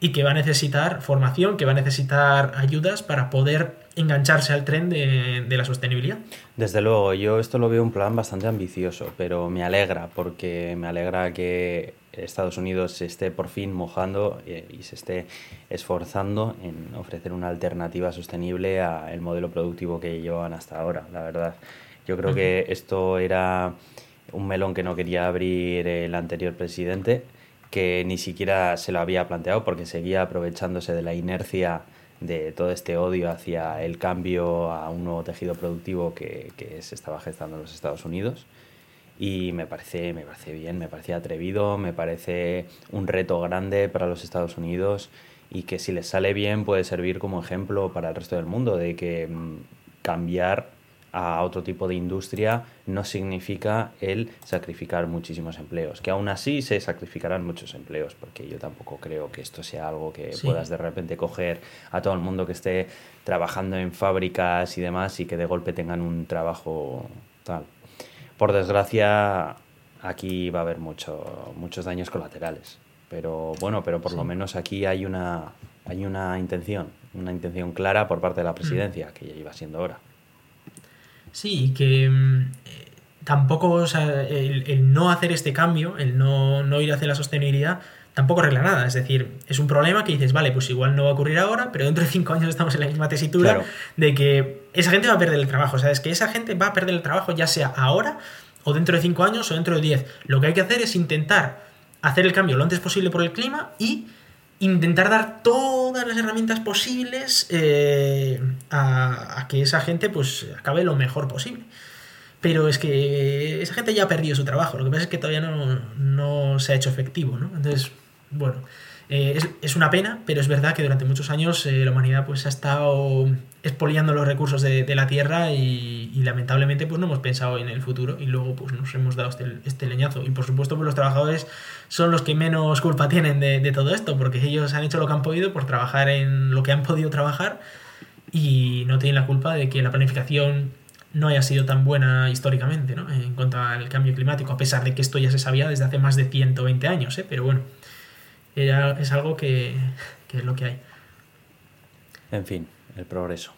y que va a necesitar formación, que va a necesitar ayudas para poder engancharse al tren de, la sostenibilidad. Desde luego, yo esto lo veo un plan bastante ambicioso, pero me alegra porque me alegra que Estados Unidos se esté por fin mojando y, se esté esforzando en ofrecer una alternativa sostenible al modelo productivo que llevaban hasta ahora, la verdad. Yo creo que esto era un melón que no quería abrir el anterior presidente que ni siquiera se lo había planteado porque seguía aprovechándose de la inercia de todo este odio hacia el cambio a un nuevo tejido productivo que, que se estaba gestando en los Estados Unidos. Y me parece, me parece bien, me parece atrevido, me parece un reto grande para los Estados Unidos y que si les sale bien puede servir como ejemplo para el resto del mundo de que mm, cambiar a otro tipo de industria no significa el sacrificar muchísimos empleos, que aún así se sacrificarán muchos empleos, porque yo tampoco creo que esto sea algo que puedas de repente coger a todo el mundo que esté trabajando en fábricas y demás y que de golpe tengan un trabajo tal. Por desgracia, aquí va a haber mucho, muchos daños colaterales, pero bueno, pero por lo menos aquí hay una, hay una intención, una intención clara por parte de la presidencia, que ya iba siendo hora. Sí, que mm, eh, tampoco, o sea, el, no hacer este cambio, el no, no ir hacia la sostenibilidad, tampoco arregla nada. Es decir, es un problema que dices, vale, pues igual no va a ocurrir ahora, pero dentro de cinco años estamos en la misma tesitura de que esa gente va a perder el trabajo. O sea, es que esa gente va a perder el trabajo ya sea ahora o dentro de cinco años o dentro de diez. Lo que hay que hacer es intentar hacer el cambio lo antes posible por el clima y intentar dar todas las herramientas posibles eh, a, que esa gente pues acabe lo mejor posible. Pero es que esa gente ya ha perdido su trabajo, lo que pasa es que todavía no, no se ha hecho efectivo, ¿no? Entonces, bueno, eh, es, una pena, pero es verdad que durante muchos años eh, la humanidad pues, ha estado expoliando los recursos de, la Tierra y, lamentablemente pues, no hemos pensado en el futuro y luego pues, nos hemos dado este, este leñazo. Y por supuesto pues, los trabajadores son los que menos culpa tienen de, de, todo esto, porque ellos han hecho lo que han podido por trabajar en lo que han podido trabajar y no tienen la culpa de que la planificación no haya sido tan buena históricamente ¿no? en cuanto al cambio climático, a pesar de que esto ya se sabía desde hace más de 120 años, ¿eh? pero bueno es algo que, es lo que hay. En fin, el progreso.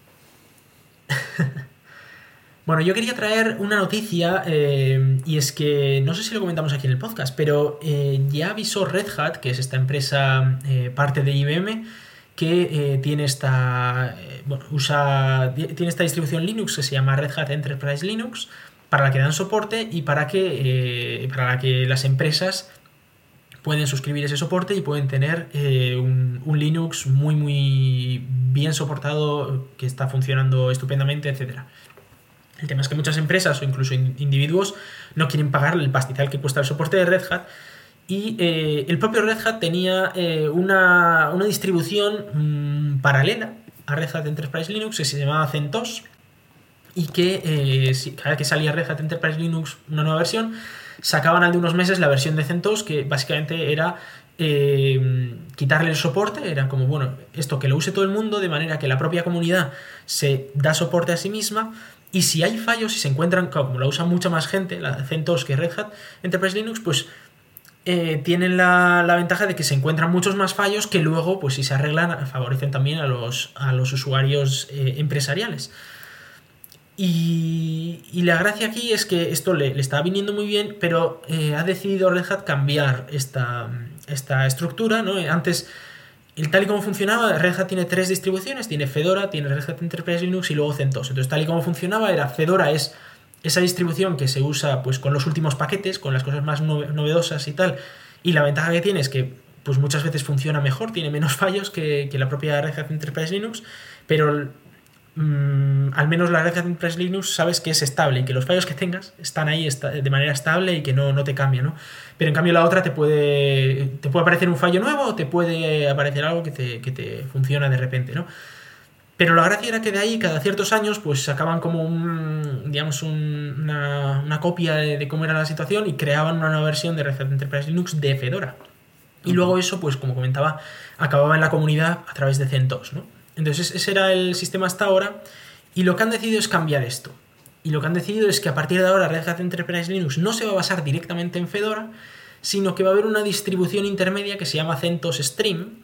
bueno, yo quería traer una noticia eh, y es que no sé si lo comentamos aquí en el podcast, pero eh, ya avisó Red Hat, que es esta empresa eh, parte de IBM, que tiene esta bueno, usa tiene esta distribución Linux que se llama Red Hat Enterprise Linux para la que dan soporte y para que para la que las empresas pueden suscribir ese soporte y pueden tener eh, un, Linux muy muy bien soportado que está funcionando estupendamente, etc. El tema es que muchas empresas o incluso individuos no quieren pagar el pastizal que cuesta el soporte de Red Hat y eh, el propio Red Hat tenía eh, una, distribución mm, paralela a Red Hat Enterprise Linux que se llamaba CentOS y que cada vez que salía Red Hat Enterprise Linux una nueva versión sacaban al de unos meses la versión de CentOS que básicamente era eh, quitarle el soporte, era como, bueno, esto que lo use todo el mundo de manera que la propia comunidad se da soporte a sí misma y si hay fallos, si se encuentran, como la usa mucha más gente, la CentOS que Red Hat Enterprise Linux, pues eh, tienen la, ventaja de que se encuentran muchos más fallos que luego, pues si se arreglan, favorecen también a los, a los usuarios eh, empresariales. Y, la gracia aquí es que esto le, le estaba viniendo muy bien, pero eh, ha decidido Red Hat cambiar esta, esta estructura. ¿no? Antes, el, tal y como funcionaba, Red Hat tiene tres distribuciones, tiene Fedora, tiene Red Hat Enterprise Linux y luego CentOS. Entonces, tal y como funcionaba, era Fedora es esa distribución que se usa pues, con los últimos paquetes, con las cosas más novedosas y tal. Y la ventaja que tiene es que pues, muchas veces funciona mejor, tiene menos fallos que, que la propia Red Hat Enterprise Linux, pero Mm, al menos la red de Press Linux sabes que es estable y que los fallos que tengas están ahí de manera estable y que no, no te cambia, ¿no? Pero en cambio la otra te puede, te puede aparecer un fallo nuevo o te puede aparecer algo que te, que te funciona de repente, ¿no? Pero la gracia era que de ahí, cada ciertos años, pues sacaban como un, digamos, una, una, copia de, cómo era la situación y creaban una nueva versión de Red Hat Enterprise Linux de Fedora. Y luego eso, pues como comentaba, acababa en la comunidad a través de CentOS, ¿no? Entonces ese era el sistema hasta ahora y lo que han decidido es cambiar esto. Y lo que han decidido es que a partir de ahora Red Hat Enterprise Linux no se va a basar directamente en Fedora, sino que va a haber una distribución intermedia que se llama CentOS Stream,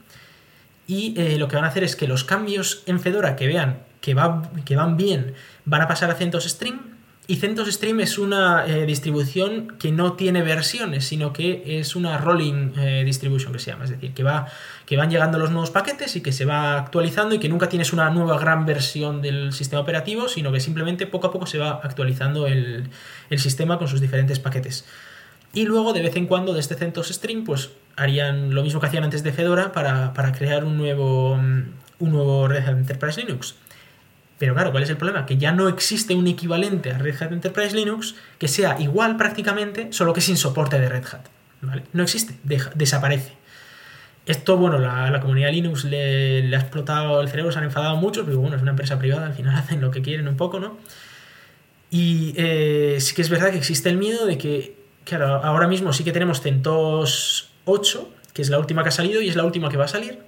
y eh, lo que van a hacer es que los cambios en Fedora que vean que, que van bien van a pasar a CentOS Stream y CentOS Stream es una eh, distribución que no tiene versiones, sino que es una rolling eh, distribution que se llama. Es decir, que, va, que van llegando los nuevos paquetes y que se va actualizando y que nunca tienes una nueva gran versión del sistema operativo, sino que simplemente poco a poco se va actualizando el, sistema con sus diferentes paquetes. Y luego, de vez en cuando, de este CentOS Stream, pues harían lo mismo que hacían antes de Fedora para, para crear un nuevo, un nuevo Red Enterprise Linux. Pero claro, ¿cuál es el problema? Que ya no existe un equivalente a Red Hat Enterprise Linux que sea igual prácticamente, solo que sin soporte de Red Hat. No existe, desaparece. Esto, bueno, la, la comunidad Linux le, ha explotado el cerebro, se han enfadado mucho, pero bueno, es una empresa privada, al final hacen lo que quieren un poco, ¿no? Y eh, sí que es verdad que existe el miedo de que, claro, ahora mismo sí que tenemos CentOS 8, que es la última que ha salido y es la última que va a salir,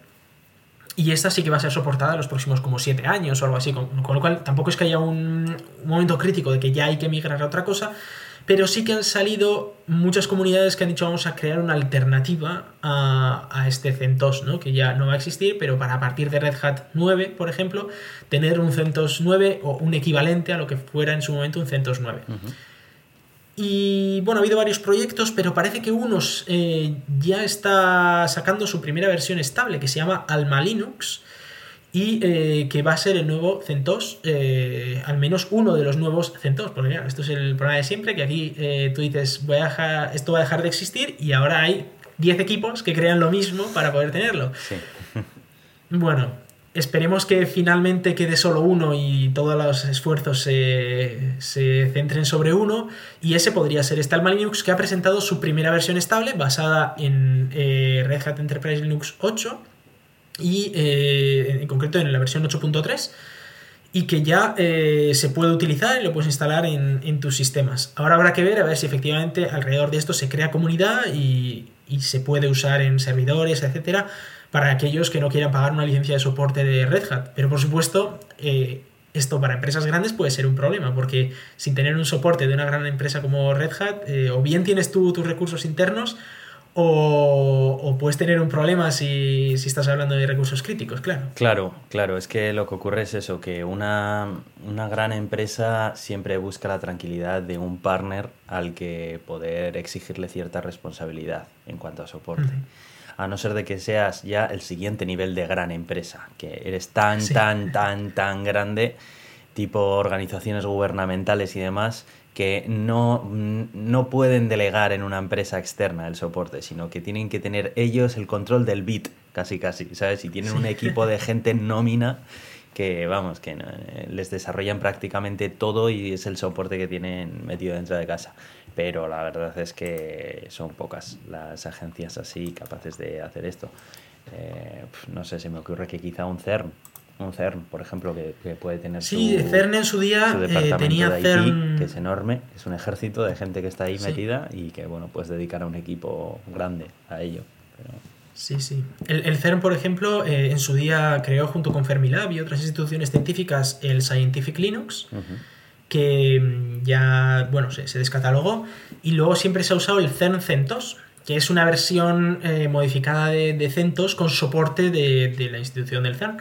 y esta sí que va a ser soportada en los próximos como 7 años o algo así, con, lo cual tampoco es que haya un, momento crítico de que ya hay que migrar a otra cosa, pero sí que han salido muchas comunidades que han dicho vamos a crear una alternativa a, este CentOS, ¿no? que ya no va a existir, pero para a partir de Red Hat 9, por ejemplo, tener un CentOS 9 o un equivalente a lo que fuera en su momento un CentOS 9. Y bueno, ha habido varios proyectos, pero parece que unos eh, ya está sacando su primera versión estable, que se llama Alma Linux, y eh, que va a ser el nuevo CentOS, eh, al menos uno de los nuevos CentOS, porque ya, esto es el problema de siempre, que aquí tú dices, voy a dejar, esto va a dejar de existir, y ahora hay 10 equipos que crean lo mismo para poder tenerlo. Bueno, Esperemos que finalmente quede solo uno y todos los esfuerzos se, centren sobre uno. Y ese podría ser este Alma Linux que ha presentado su primera versión estable basada en eh, Red Hat Enterprise Linux 8 y eh, en concreto en la versión 8.3 y que ya eh, se puede utilizar y lo puedes instalar en, en, tus sistemas. Ahora habrá que ver a ver si efectivamente alrededor de esto se crea comunidad y, y se puede usar en servidores, etcétera para aquellos que no quieran pagar una licencia de soporte de Red Hat. Pero por supuesto, eh, esto para empresas grandes puede ser un problema, porque sin tener un soporte de una gran empresa como Red Hat, eh, o bien tienes tú tus recursos internos, o, puedes tener un problema si, estás hablando de recursos críticos, claro. Claro, claro, es que lo que ocurre es eso, que una, gran empresa siempre busca la tranquilidad de un partner al que poder exigirle cierta responsabilidad en cuanto a soporte a no ser de que seas ya el siguiente nivel de gran empresa, que eres tan, tan, tan, tan grande, tipo organizaciones gubernamentales y demás, que no, no pueden delegar en una empresa externa el soporte, sino que tienen que tener ellos el control del bit, casi casi, ¿sabes? Y tienen un equipo de gente nómina que, vamos, que les desarrollan prácticamente todo y es el soporte que tienen metido dentro de casa pero la verdad es que son pocas las agencias así capaces de hacer esto. Eh, no sé, se me ocurre que quizá un CERN, un CERN, por ejemplo, que, puede tener sí, CERN en su día eh, tenía CERN... que es enorme, es un ejército de gente que está ahí metida y que, bueno, puedes dedicar a un equipo grande a ello. Sí, sí. El, CERN, por ejemplo, eh, en su día creó junto con Fermilab y otras instituciones científicas el Scientific Linux que mm, ya, bueno, se, descatalogó. Y luego siempre se ha usado el CERN CentOS, que es una versión eh, modificada de, CentOS con soporte de, la institución del CERN.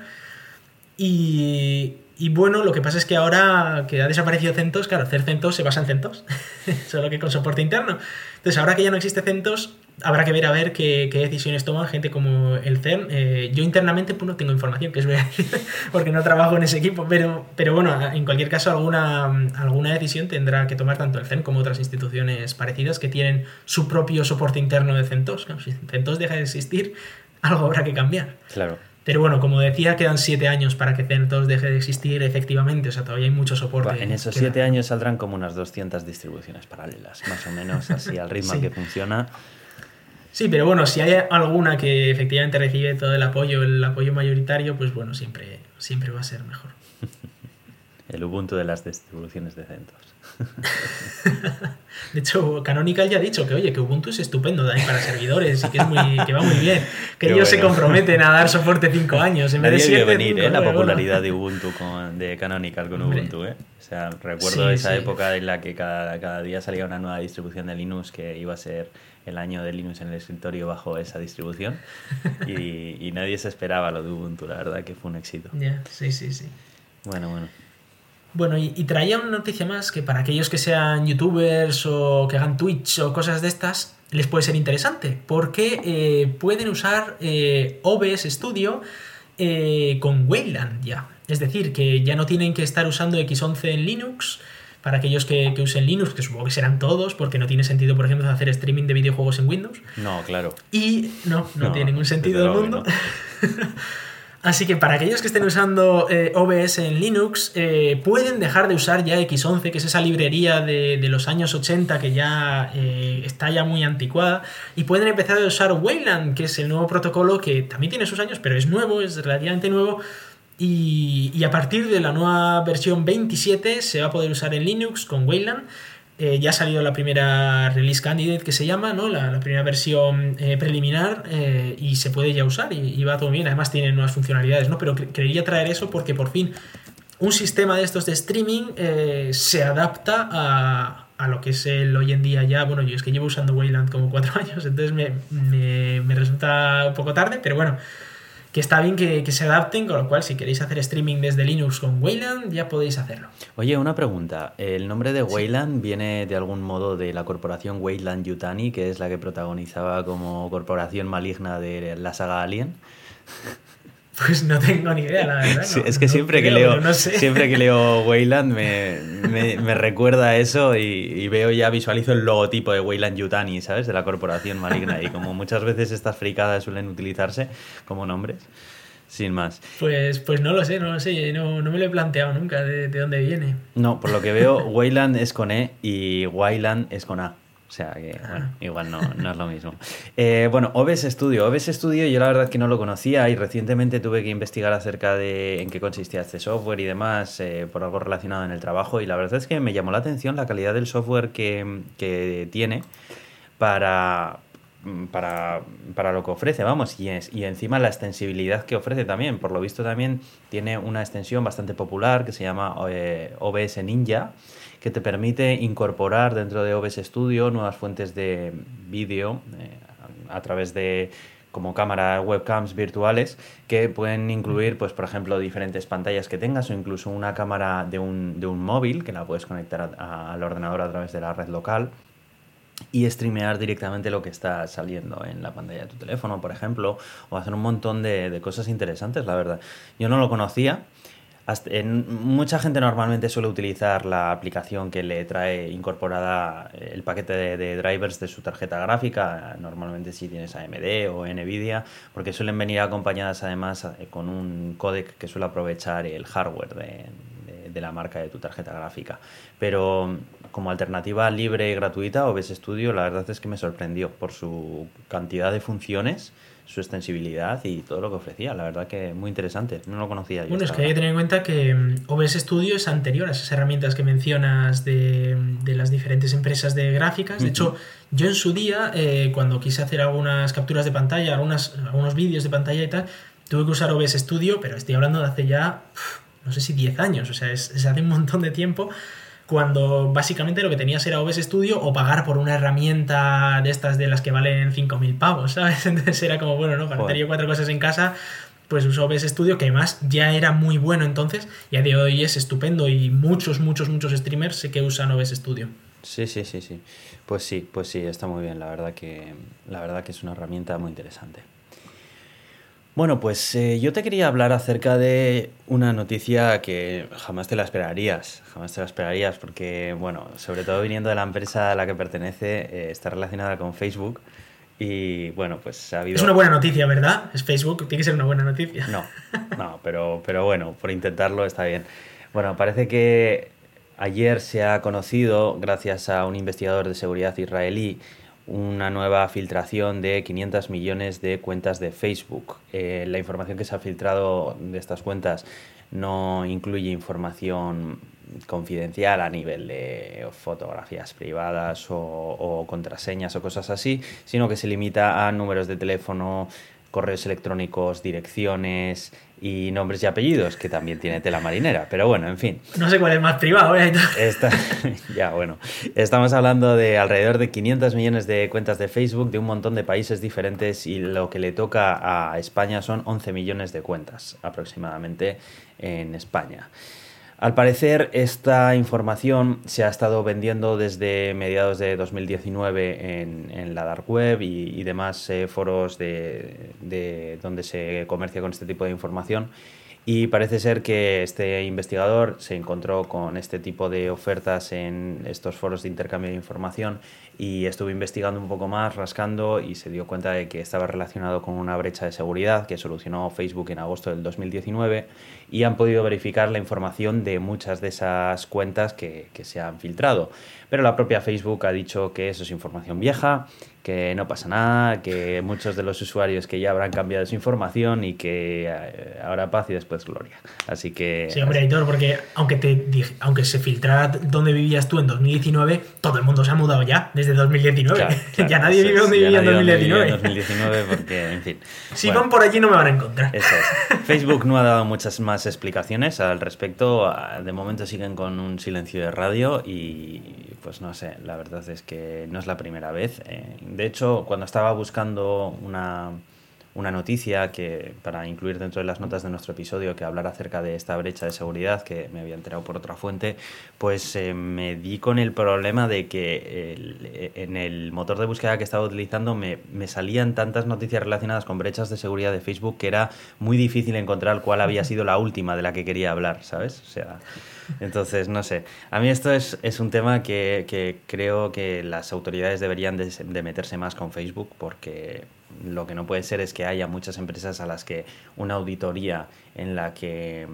Y, y, bueno, lo que pasa es que ahora que ha desaparecido CentOS, claro, hacer CentOS se basa en CentOS, solo que con soporte interno. Entonces, ahora que ya no existe CentOS, habrá que ver a ver qué, decisiones toman gente como el CERN. Eh, yo internamente pues, no tengo información, que es verdad, porque no trabajo en ese equipo, pero, pero bueno, en cualquier caso alguna, alguna decisión tendrá que tomar tanto el CERN como otras instituciones parecidas que tienen su propio soporte interno de CentOS. si CentOS deja de existir, algo habrá que cambiar. Claro. Pero bueno, como decía, quedan siete años para que CentOS deje de existir efectivamente, o sea, todavía hay mucho soporte. En esos siete años saldrán como unas 200 distribuciones paralelas, más o menos, así al ritmo que funciona. Sí, pero bueno, si hay alguna que efectivamente recibe todo el apoyo, el apoyo mayoritario, pues bueno, siempre, siempre va a ser mejor. El Ubuntu de las distribuciones de CentOS. De hecho, Canonical ya ha dicho que, oye, que Ubuntu es estupendo también para servidores y que, es muy, que va muy bien. Que Qué ellos se bueno. comprometen a dar soporte 5 años. En vez de Nadie vio 7, venir ¿eh? la popularidad de Ubuntu con, de Canonical con Hombre. Ubuntu. ¿eh? O sea, recuerdo Sí, esa sí. época en la que cada, cada día salía una nueva distribución de Linux que iba a ser el año de Linux en el escritorio bajo esa distribución. Y, y nadie se esperaba lo de Ubuntu, la verdad que fue un éxito. Ya, sí, sí, sí. Bueno, bueno. Bueno, y, y traía una noticia más que para aquellos que sean youtubers o que hagan Twitch o cosas de estas, les puede ser interesante, porque eh, pueden usar eh, OBS Studio eh, con Wayland ya. Es decir, que ya no tienen que estar usando X11 en Linux. Para aquellos que, que usen Linux, que supongo que serán todos, porque no tiene sentido, por ejemplo, hacer streaming de videojuegos en Windows. No, claro. Y no, no, No, tiene ningún sentido del mundo. Así que para aquellos que estén usando eh, OBS en Linux, eh, pueden dejar de usar ya X11, que es esa librería de, de los años 80 que ya eh, está ya muy anticuada, y pueden empezar a usar Wayland, que es el nuevo protocolo que también tiene sus años, pero es nuevo, es relativamente nuevo. Y, y a partir de la nueva versión 27 se va a poder usar en Linux con Wayland. Eh, ya ha salido la primera release candidate que se llama, ¿no? La, la primera versión eh, preliminar eh, y se puede ya usar y, va todo bien. Además tiene nuevas funcionalidades, ¿no? Pero cre- quería traer eso porque por fin un sistema de estos de streaming eh, se adapta a, a lo que es el hoy en día ya. Bueno, yo es que llevo usando Wayland como cuatro años, entonces me, me- me resulta un poco tarde, pero bueno, que está bien que, que se adapten, con lo cual si queréis hacer streaming desde Linux con Wayland ya podéis hacerlo. Oye, una pregunta. ¿El nombre de Wayland viene de algún modo de la corporación Wayland Yutani, que es la que protagonizaba como corporación maligna de la saga Alien? Pues no tengo ni idea, la verdad. Sí, no- es que no siempre que leo no sé. siempre que leo Wayland me, me- me recuerda a eso y, y veo ya visualizo el logotipo de Wayland Yutani, ¿sabes? De la corporación maligna y como muchas veces estas fricadas suelen utilizarse como nombres, sin más. Pues, pues no lo sé, no lo sé, no, no me lo he planteado nunca de, de dónde viene. No, por lo que veo Wayland es con E y Wayland es con A. O sea que, bueno, igual no, no es lo mismo. Eh, bueno, OBS Studio. OBS Studio yo la verdad que no lo conocía y recientemente tuve que investigar acerca de en qué consistía este software y demás eh, por algo relacionado en el trabajo y la verdad es que me llamó la atención la calidad del software que, que tiene para, para, para lo que ofrece, vamos, y, es, y encima la extensibilidad que ofrece también. Por lo visto también tiene una extensión bastante popular que se llama eh, OBS Ninja, que te permite incorporar dentro de OBS Studio nuevas fuentes de vídeo eh, a través de como cámara webcams virtuales que pueden incluir pues por ejemplo diferentes pantallas que tengas o incluso una cámara de un, de un móvil que la puedes conectar al ordenador a través de la red local y streamear directamente lo que está saliendo en la pantalla de tu teléfono, por ejemplo, o hacer un montón de, de cosas interesantes, la verdad. Yo no lo conocía. Mucha gente normalmente suele utilizar la aplicación que le trae incorporada el paquete de, drivers de su tarjeta gráfica, normalmente si tienes AMD o Nvidia, porque suelen venir acompañadas además eh, con un códec que suele aprovechar el hardware de, de- de la marca de tu tarjeta gráfica. Pero como alternativa libre y gratuita, OBS Studio la verdad es que me sorprendió por su cantidad de funciones, su extensibilidad y todo lo que ofrecía. La verdad que muy interesante. No lo conocía yo. Bueno, es que hay que tener en cuenta que mm, OBS Studio es anterior a esas herramientas que mencionas de, de las diferentes empresas de gráficas. De hecho, yo en su día, eh, cuando quise hacer algunas capturas de pantalla, algunas, algunos vídeos de pantalla y tal, tuve que usar OBS Studio, pero estoy hablando de hace ya, no sé si 10 años, o sea, es, es hace un montón de tiempo cuando básicamente lo que tenías era OBS Studio o pagar por una herramienta de estas de las que valen 5.000 pavos, ¿sabes? Entonces era como, bueno, ¿no? Para yo cuatro cosas en casa, pues uso OBS Studio, que además ya era muy bueno entonces y a día de hoy es estupendo y muchos, muchos, muchos streamers sé que usan OBS Studio. Sí, sí, sí, sí. Pues sí, pues sí, está muy bien. La verdad que, la verdad que es una herramienta muy interesante. Bueno, pues eh, yo te quería hablar acerca de una noticia que jamás te la esperarías, jamás te la esperarías, porque, bueno, sobre todo viniendo de la empresa a la que pertenece, eh, está relacionada con Facebook y, bueno, pues ha habido... Es una buena noticia, ¿verdad? Es Facebook, tiene que ser una buena noticia. No, no, pero, pero bueno, por intentarlo está bien. Bueno, parece que ayer se ha conocido, gracias a un investigador de seguridad israelí, una nueva filtración de 500 millones de cuentas de Facebook. Eh, la información que se ha filtrado de estas cuentas no incluye información confidencial a nivel de fotografías privadas o, contraseñas o cosas así, sino que se limita a números de teléfono, correos electrónicos, direcciones y nombres y apellidos, que también tiene tela marinera. Pero bueno, en fin. No sé cuál es más privado. ¿eh? ya, bueno. Estamos hablando de alrededor de 500 millones de cuentas de Facebook de un montón de países diferentes y lo que le toca a España son 11 millones de cuentas aproximadamente en España. Al parecer, esta información se ha estado vendiendo desde mediados de 2019 en, la dark web y, demás eh, foros de, donde se comercia con este tipo de información. Y parece ser que este investigador se encontró con este tipo de ofertas en estos foros de intercambio de información y estuvo investigando un poco más, rascando y se dio cuenta de que estaba relacionado con una brecha de seguridad que solucionó Facebook en agosto del 2019 y han podido verificar la información de muchas de esas cuentas que, que se han filtrado. Pero la propia Facebook ha dicho que eso es información vieja, que no pasa nada, que muchos de los usuarios que ya habrán cambiado su información y que eh, ahora paz y después gloria. Así que... Sí, hombre, Aitor, porque aunque, te, aunque se filtrara dónde vivías tú en 2019, todo el mundo se ha mudado ya desde 2019. ya nadie vive donde vivía en 2019. en 2019 porque, en fin. Si van por allí no me van a encontrar. Eso es. Facebook no ha dado muchas más explicaciones al respecto. De momento siguen con un silencio de radio y pues no sé, la verdad es que no es la primera vez. Eh, de hecho, cuando estaba buscando una, una noticia que para incluir dentro de las notas de nuestro episodio que hablara acerca de esta brecha de seguridad que me había enterado por otra fuente, pues eh, me di con el problema de que en el motor de búsqueda que estaba utilizando me, me, salían tantas noticias relacionadas con brechas de seguridad de Facebook que era muy difícil encontrar cuál había sido la última de la que quería hablar, ¿sabes? O sea, entonces, no sé. A mí esto es, es un tema que, que, creo que las autoridades deberían de, de, meterse más con Facebook porque lo que no puede ser es que haya muchas empresas a las que una auditoría en la que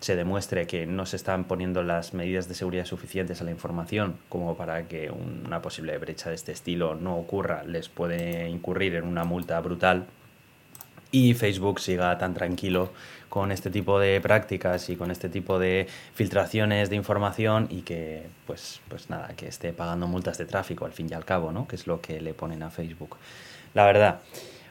se demuestre que no se están poniendo las medidas de seguridad suficientes a la información como para que una posible brecha de este estilo no ocurra, les puede incurrir en una multa brutal y Facebook siga tan tranquilo con este tipo de prácticas y con este tipo de filtraciones de información y que pues pues nada, que esté pagando multas de tráfico al fin y al cabo, ¿no? Que es lo que le ponen a Facebook. La verdad.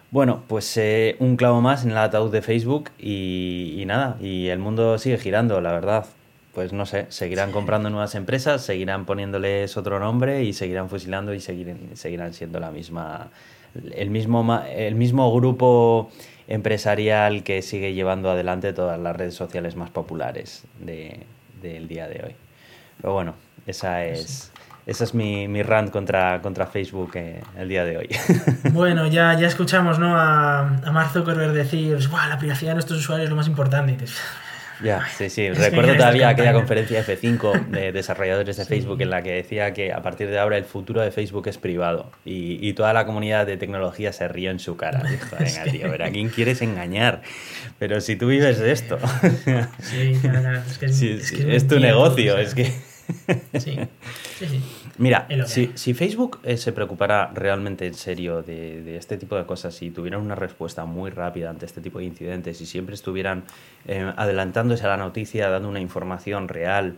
Bueno, pues eh, un clavo más en el ataúd de Facebook y, nada, y el mundo sigue girando, la verdad. Pues no sé, seguirán comprando nuevas empresas, seguirán poniéndoles otro nombre y seguirán fusilando y seguirán siendo la misma, el mismo, el mismo grupo empresarial que sigue llevando adelante todas las redes sociales más populares del día de hoy. Pero bueno, esa es, esa es mi, mi rant contra, contra Facebook eh, el día de hoy. Bueno, ya, ya escuchamos ¿no? a, a Mark Zuckerberg decir, la privacidad de nuestros usuarios es lo más importante. Y ya, sí, sí. Recuerdo todavía aquella conferencia F5 de desarrolladores de Facebook en la que decía que a partir de ahora el futuro de Facebook es privado y, y toda la comunidad de tecnología se rió en su cara. Dijo, venga, tío, a quién quieres engañar? Pero si tú vives de esto. Sí, claro, es que es, es tu negocio, es que... Sí, sí, sí. Mira, si, si, Facebook eh, se preocupara realmente en serio de, de, este tipo de cosas, si tuvieran una respuesta muy rápida ante este tipo de incidentes y siempre estuvieran eh, adelantándose a la noticia, dando una información real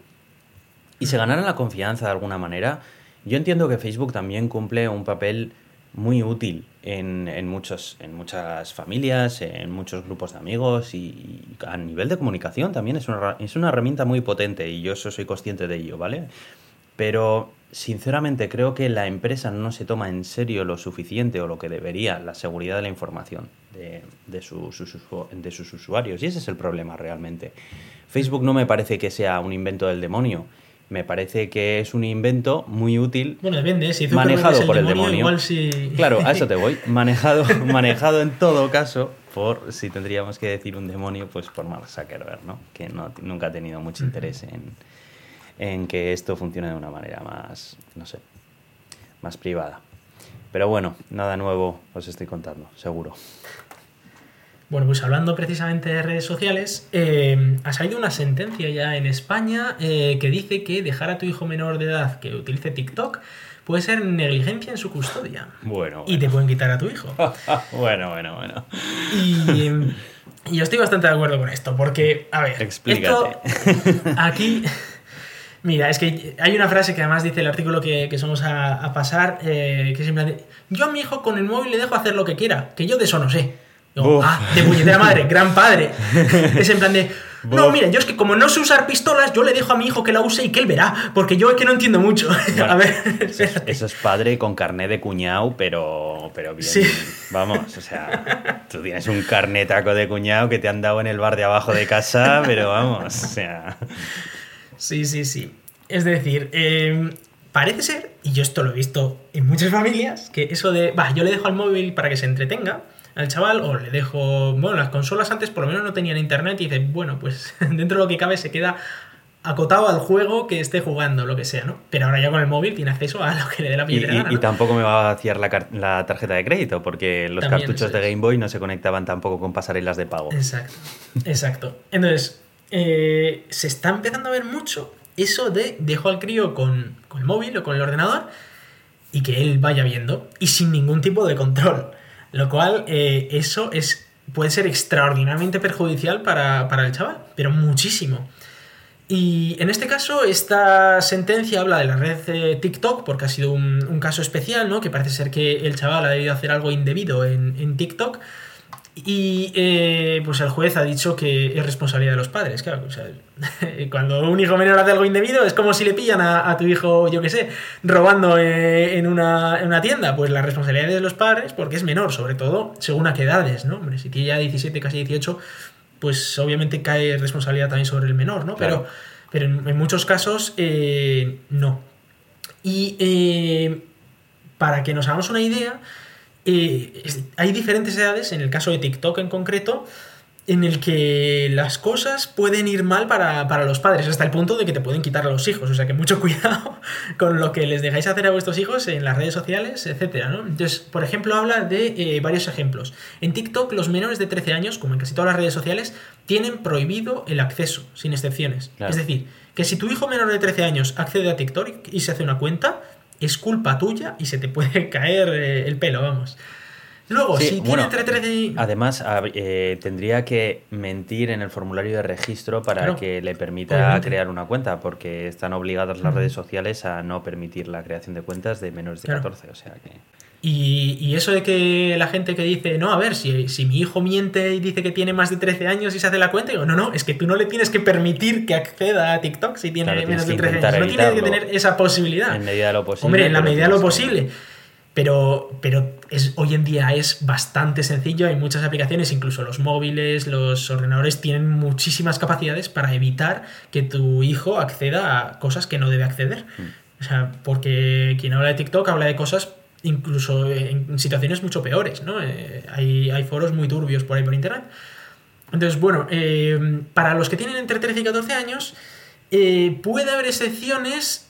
y se ganaran la confianza de alguna manera, yo entiendo que Facebook también cumple un papel muy útil en, muchos, en muchas familias, en muchos grupos de amigos y, a nivel de comunicación también es una, es una herramienta muy potente y yo eso soy consciente de ello, ¿vale? Pero sinceramente creo que la empresa no se toma en serio lo suficiente o lo que debería la seguridad de la información de, de, de sus usuarios. Y ese es el problema realmente. Facebook no me parece que sea un invento del demonio. Me parece que es un invento muy útil. Bueno, depende, si manejado por el demonio. Igual si... Claro, a eso te voy. Manejado, manejado en todo caso por, si tendríamos que decir un demonio, pues por Mark Zuckerberg, ¿no? Que no, nunca ha tenido mucho interés en, en que esto funcione de una manera más, no sé, más privada. Pero bueno, nada nuevo os estoy contando, seguro. Bueno, pues hablando precisamente de redes sociales, eh, ha salido una sentencia ya en España eh, que dice que dejar a tu hijo menor de edad que utilice TikTok puede ser negligencia en su custodia. Bueno. Y te pueden quitar a tu hijo. bueno, bueno, bueno. Y, y yo estoy bastante de acuerdo con esto, porque, a ver, Explícate. esto aquí... Mira, es que hay una frase que además dice el artículo que, que somos a, a pasar, eh, que plan de, yo a mi hijo con el móvil le dejo hacer lo que quiera, que yo de eso no sé. Digo, ah, de puñetera madre, gran padre. Es en plan de, no, mira, yo es que como no sé usar pistolas, yo le dejo a mi hijo que la use y que él verá, porque yo es que no entiendo mucho. Bueno, a ver, Eso es, eso es padre con carné de cuñado, pero, pero bien. Sí. Vamos, o sea, tú tienes un carnetaco de cuñado que te han dado en el bar de abajo de casa, pero vamos, o sea. Sí, sí, sí. Es decir, eh, parece ser, y yo esto lo he visto en muchas familias, que eso de, va, yo le dejo al móvil para que se entretenga al chaval, o le dejo, bueno, las consolas antes por lo menos no tenían internet y dice, bueno, pues dentro de lo que cabe se queda acotado al juego que esté jugando, lo que sea, ¿no? Pero ahora ya con el móvil tiene acceso a lo que le dé la Y, puñetera y- tampoco me va a vaciar la, la tarjeta de crédito, porque los También cartuchos de. Game Boy no se conectaban tampoco con pasarelas de pago. Exacto, exacto. Entonces, eh, se está empezando a ver mucho eso de dejo al crío con, con el móvil o con el ordenador y que él vaya viendo y sin ningún tipo de control. Lo cual, eh, eso es, puede ser extraordinariamente perjudicial para, para el chaval, pero muchísimo. Y en este caso, esta sentencia habla de la red eh, TikTok, porque ha sido un, un caso especial, ¿no? Que parece ser que el chaval ha debido hacer algo indebido en, en TikTok. Y eh, pues el juez ha dicho que es responsabilidad de los padres, claro. O sea, cuando un hijo menor hace algo indebido, es como si le pillan a, a tu hijo, yo qué sé, robando eh, en, una, en una tienda. Pues la responsabilidad es de los padres, porque es menor, sobre todo según a qué edades, ¿no? Hombre, si tiene ya 17, casi 18, pues obviamente cae responsabilidad también sobre el menor, ¿no? Claro. Pero, pero en, en muchos casos, eh, no. Y para que nos hagamos una idea, eh, es- hay diferentes edades, en el caso de TikTok en concreto, en el que las cosas pueden ir mal para, para los padres, hasta el punto de que te pueden quitar a los hijos. O sea que mucho cuidado con lo que les dejáis hacer a vuestros hijos en las redes sociales, etcétera, ¿no? Entonces, por ejemplo, habla de eh, varios ejemplos. En TikTok, los menores de 13 años, como en casi todas las redes sociales, tienen prohibido el acceso, sin excepciones. Claro. Es decir, que si tu hijo menor de 13 años accede a TikTok y se hace una cuenta, es culpa tuya y se te puede caer eh, el pelo, vamos. Luego, Sí, si tiene bueno, entre 13 y... Además, eh, tendría que mentir en el formulario de registro para Claro. que le permita Obviamente. crear una cuenta, porque están obligadas las redes sociales a no permitir la creación de cuentas de menores de Claro. 14. O sea que. Y, y eso de que la gente que dice, no, a ver, si, si mi hijo miente y dice que tiene más de 13 años y se hace la cuenta, digo, no, no, es que tú no le tienes que permitir que acceda a TikTok si tiene Claro, menos de tienes que 13 años. No tienes que tener esa posibilidad. En medida de lo posible. Hombre, en la medida de lo que- posible. Pero, pero es, hoy en día es bastante sencillo, hay muchas aplicaciones, incluso los móviles, los ordenadores tienen muchísimas capacidades para evitar que tu hijo acceda a cosas que no debe acceder. O sea, porque quien habla de TikTok habla de cosas incluso en situaciones mucho peores, ¿no? Eh, hay, hay foros muy turbios por ahí por internet. Entonces, bueno, eh, para los que tienen entre 13 y 14 años, eh, puede haber excepciones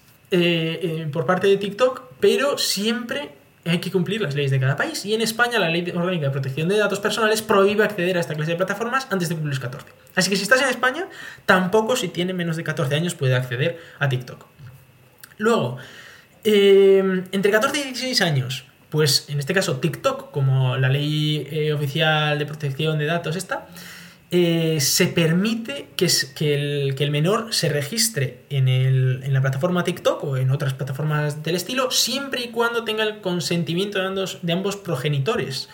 por parte de TikTok, pero siempre hay que cumplir las leyes de cada país. Y en España la Ley Orgánica de Protección de Datos Personales prohíbe acceder a esta clase de plataformas antes de cumplir los 14. Así que si estás en España, tampoco si tiene menos de 14 años puede acceder a TikTok. Luego, eh, entre 14 y 16 años, pues en este caso TikTok, como la ley eh, oficial de protección de datos está, eh, se permite que, es- que el, que el menor se registre en, el- en la plataforma TikTok o en otras plataformas del estilo, siempre y cuando tenga el consentimiento de ambos, de ambos progenitores.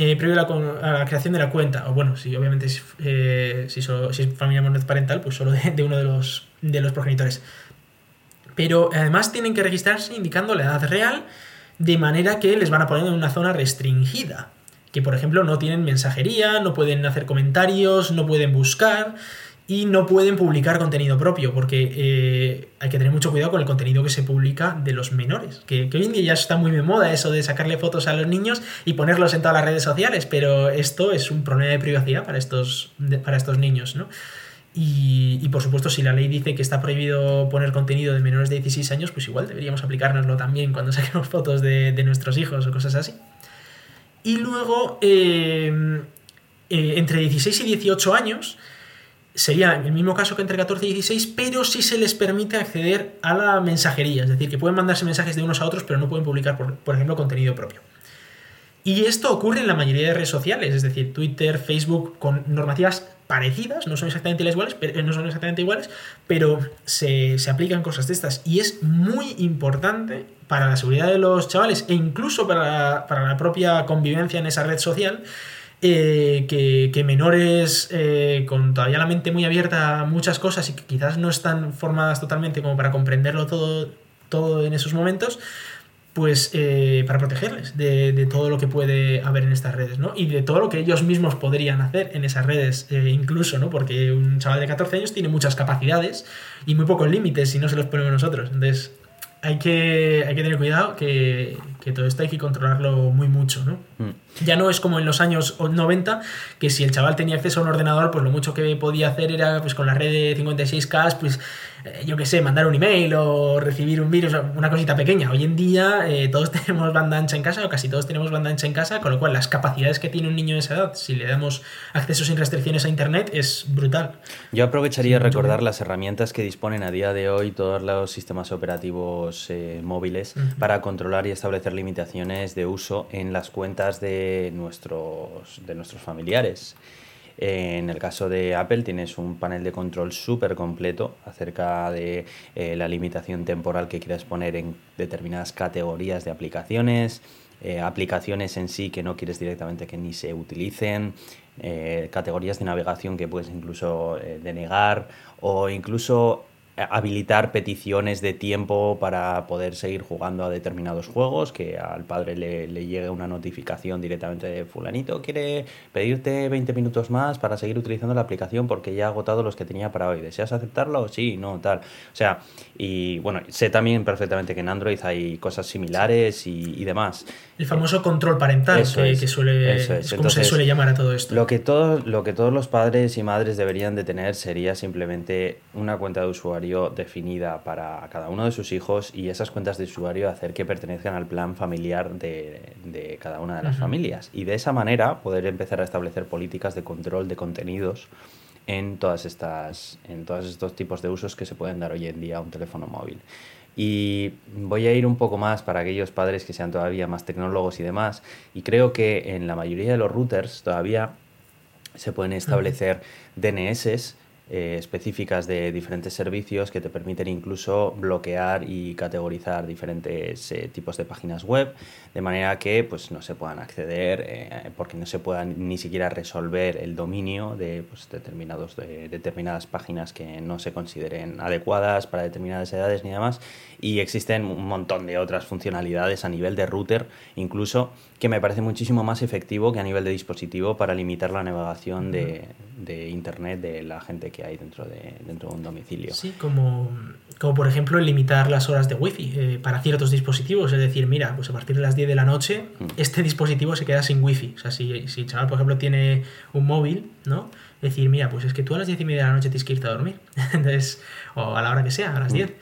eh, previo a la, creación de la cuenta, o bueno, si obviamente si, eh, solo- si es familia monoparental, pues solo de, de uno de los, de los progenitores. Pero además tienen que registrarse indicando la edad real, de manera que les van a poner en una zona restringida. Que por ejemplo no tienen mensajería, no pueden hacer comentarios, no pueden buscar y no pueden publicar contenido propio, porque eh, hay que tener mucho cuidado con el contenido que se publica de los menores. Que, hoy en día ya está muy de moda eso de sacarle fotos a los niños y ponerlos en todas las redes sociales, pero esto es un problema de privacidad para estos, para estos niños, ¿no? Y, y, por supuesto, si la ley dice que está prohibido poner contenido de menores de 16 años, pues igual deberíamos aplicárnoslo también cuando saquemos fotos de, de nuestros hijos o cosas así. Y luego, eh, eh, entre 16 y 18 años, sería el mismo caso que entre 14 y 16, pero sí se les permite acceder a la mensajería, es decir, que pueden mandarse mensajes de unos a otros, pero no pueden publicar, por, por ejemplo, contenido propio. Y esto ocurre en la mayoría de redes sociales, es decir, Twitter, Facebook, con normativas parecidas, no son exactamente iguales, pero, no son exactamente iguales, pero se, se, aplican cosas de estas. Y es muy importante para la seguridad de los chavales e incluso para para la propia convivencia en esa red social. Eh, que, que, menores eh, con todavía la mente muy abierta a muchas cosas y que quizás no están formadas totalmente como para comprenderlo todo, todo en esos momentos, pues eh, para protegerles de, todo lo que puede haber en estas redes, ¿no? Y de todo lo que ellos mismos podrían hacer en esas redes, eh, incluso, ¿no? Porque un chaval de 14 años tiene muchas capacidades y muy pocos límites si no se los ponemos nosotros. Entonces, hay que, hay que tener cuidado que, que todo esto hay que controlarlo muy mucho, ¿no? Mm. Ya no es como en los años 90, que si el chaval tenía acceso a un ordenador, pues lo mucho que podía hacer era, pues con la red de 56K, pues eh, yo qué sé, mandar un email o recibir un virus, una cosita pequeña. Hoy en día eh, todos tenemos banda ancha en casa, o casi todos tenemos banda ancha en casa, con lo cual las capacidades que tiene un niño de esa edad, si le damos acceso sin restricciones a Internet, es brutal. Yo aprovecharía recordar las herramientas que disponen a día de hoy todos los sistemas operativos eh, móviles para controlar y establecer limitaciones de uso en las cuentas de nuestros, de nuestros familiares. En el caso de Apple tienes un panel de control súper completo acerca de eh, la limitación temporal que quieres poner en determinadas categorías de aplicaciones, eh, aplicaciones en sí que no quieres directamente que ni se utilicen, eh, categorías de navegación que puedes incluso denegar o incluso habilitar peticiones de tiempo para poder seguir jugando a determinados juegos, que al padre le, le, llegue una notificación directamente de fulanito, quiere pedirte 20 minutos más para seguir utilizando la aplicación porque ya ha agotado los que tenía para hoy. ¿Deseas aceptarlo? Sí, no, tal. O sea, y bueno, sé también perfectamente que en Android hay cosas similares y, demás. El famoso control parental, que, suele, es. como se suele llamar a todo esto. Lo que, todos, lo que todos los padres y madres deberían de tener sería simplemente una cuenta de usuario definida para cada uno de sus hijos y esas cuentas de usuario hacer que pertenezcan al plan familiar de, cada una de las familias. Y de esa manera poder empezar a establecer políticas de control de contenidos en todas estas en todos estos tipos de usos que se pueden dar hoy en día a un teléfono móvil. Y voy a ir un poco más para aquellos padres que sean todavía más tecnólogos y demás. Y creo que en la mayoría de los routers todavía se pueden establecer DNS eh, específicas de diferentes servicios que te permiten incluso bloquear y categorizar diferentes eh, tipos de páginas web de manera que pues, no se puedan acceder eh, porque no se puedan ni siquiera resolver el dominio de pues, determinados, de, determinadas páginas que no se consideren adecuadas para determinadas edades ni demás. Y existen un montón de otras funcionalidades a nivel de router incluso que me parece muchísimo más efectivo que a nivel de dispositivo para limitar la navegación de, de internet de la gente que hay dentro de, dentro de un domicilio. Sí, como, como por ejemplo limitar las horas de wifi eh, para ciertos dispositivos, es decir, mira, pues a partir de las 10 de la noche mm. este dispositivo se queda sin wifi. O sea, si, si el chaval, por ejemplo, tiene un móvil, ¿no? decir, mira, pues es que tú a las 10 y media de la noche tienes que irte a dormir. Entonces, o a la hora que sea, a las 10. Mm.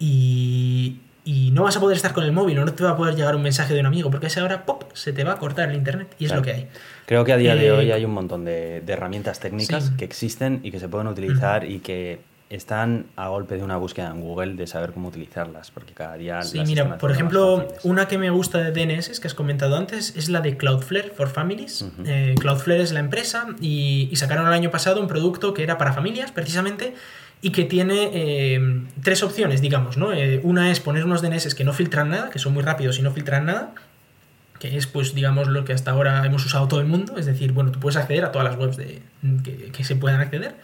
Y, y no vas a poder estar con el móvil o no te va a poder llegar un mensaje de un amigo porque a esa hora ¡pop! se te va a cortar el internet y es lo que hay. Creo que a día de eh, hoy hay un montón de, herramientas técnicas que existen y que se pueden utilizar y que están a golpe de una búsqueda en Google de saber cómo utilizarlas, porque cada día... Sí, mira, por ejemplo, una que me gusta de DNS, que has comentado antes, es la de Cloudflare for Families. Eh, Cloudflare es la empresa y, y sacaron el año pasado un producto que era para familias, precisamente, y que tiene eh, tres opciones, digamos, ¿no? Eh, una es poner unos DNS que no filtran nada, que son muy rápidos y no filtran nada, que es, pues, digamos, lo que hasta ahora hemos usado todo el mundo, es decir, bueno, tú puedes acceder a todas las webs de, que, se puedan acceder.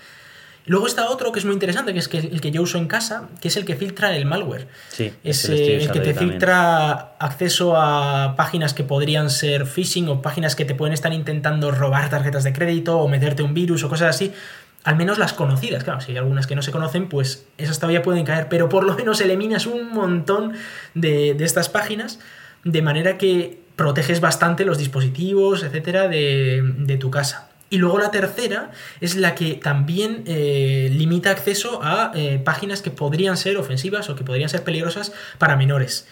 Luego está otro que es muy interesante, que es que el que yo uso en casa, que es el que filtra el malware. Sí, es eh, el que te filtra acceso a páginas que podrían ser phishing o páginas que te pueden estar intentando robar tarjetas de crédito o meterte un virus o cosas así al menos las conocidas, claro, si hay algunas que no se conocen, pues esas todavía pueden caer, pero por lo menos eliminas un montón de, estas páginas, de manera que proteges bastante los dispositivos, etcétera, de, tu casa. Y luego la tercera es la que también eh, limita acceso a eh, páginas que podrían ser ofensivas o que podrían ser peligrosas para menores.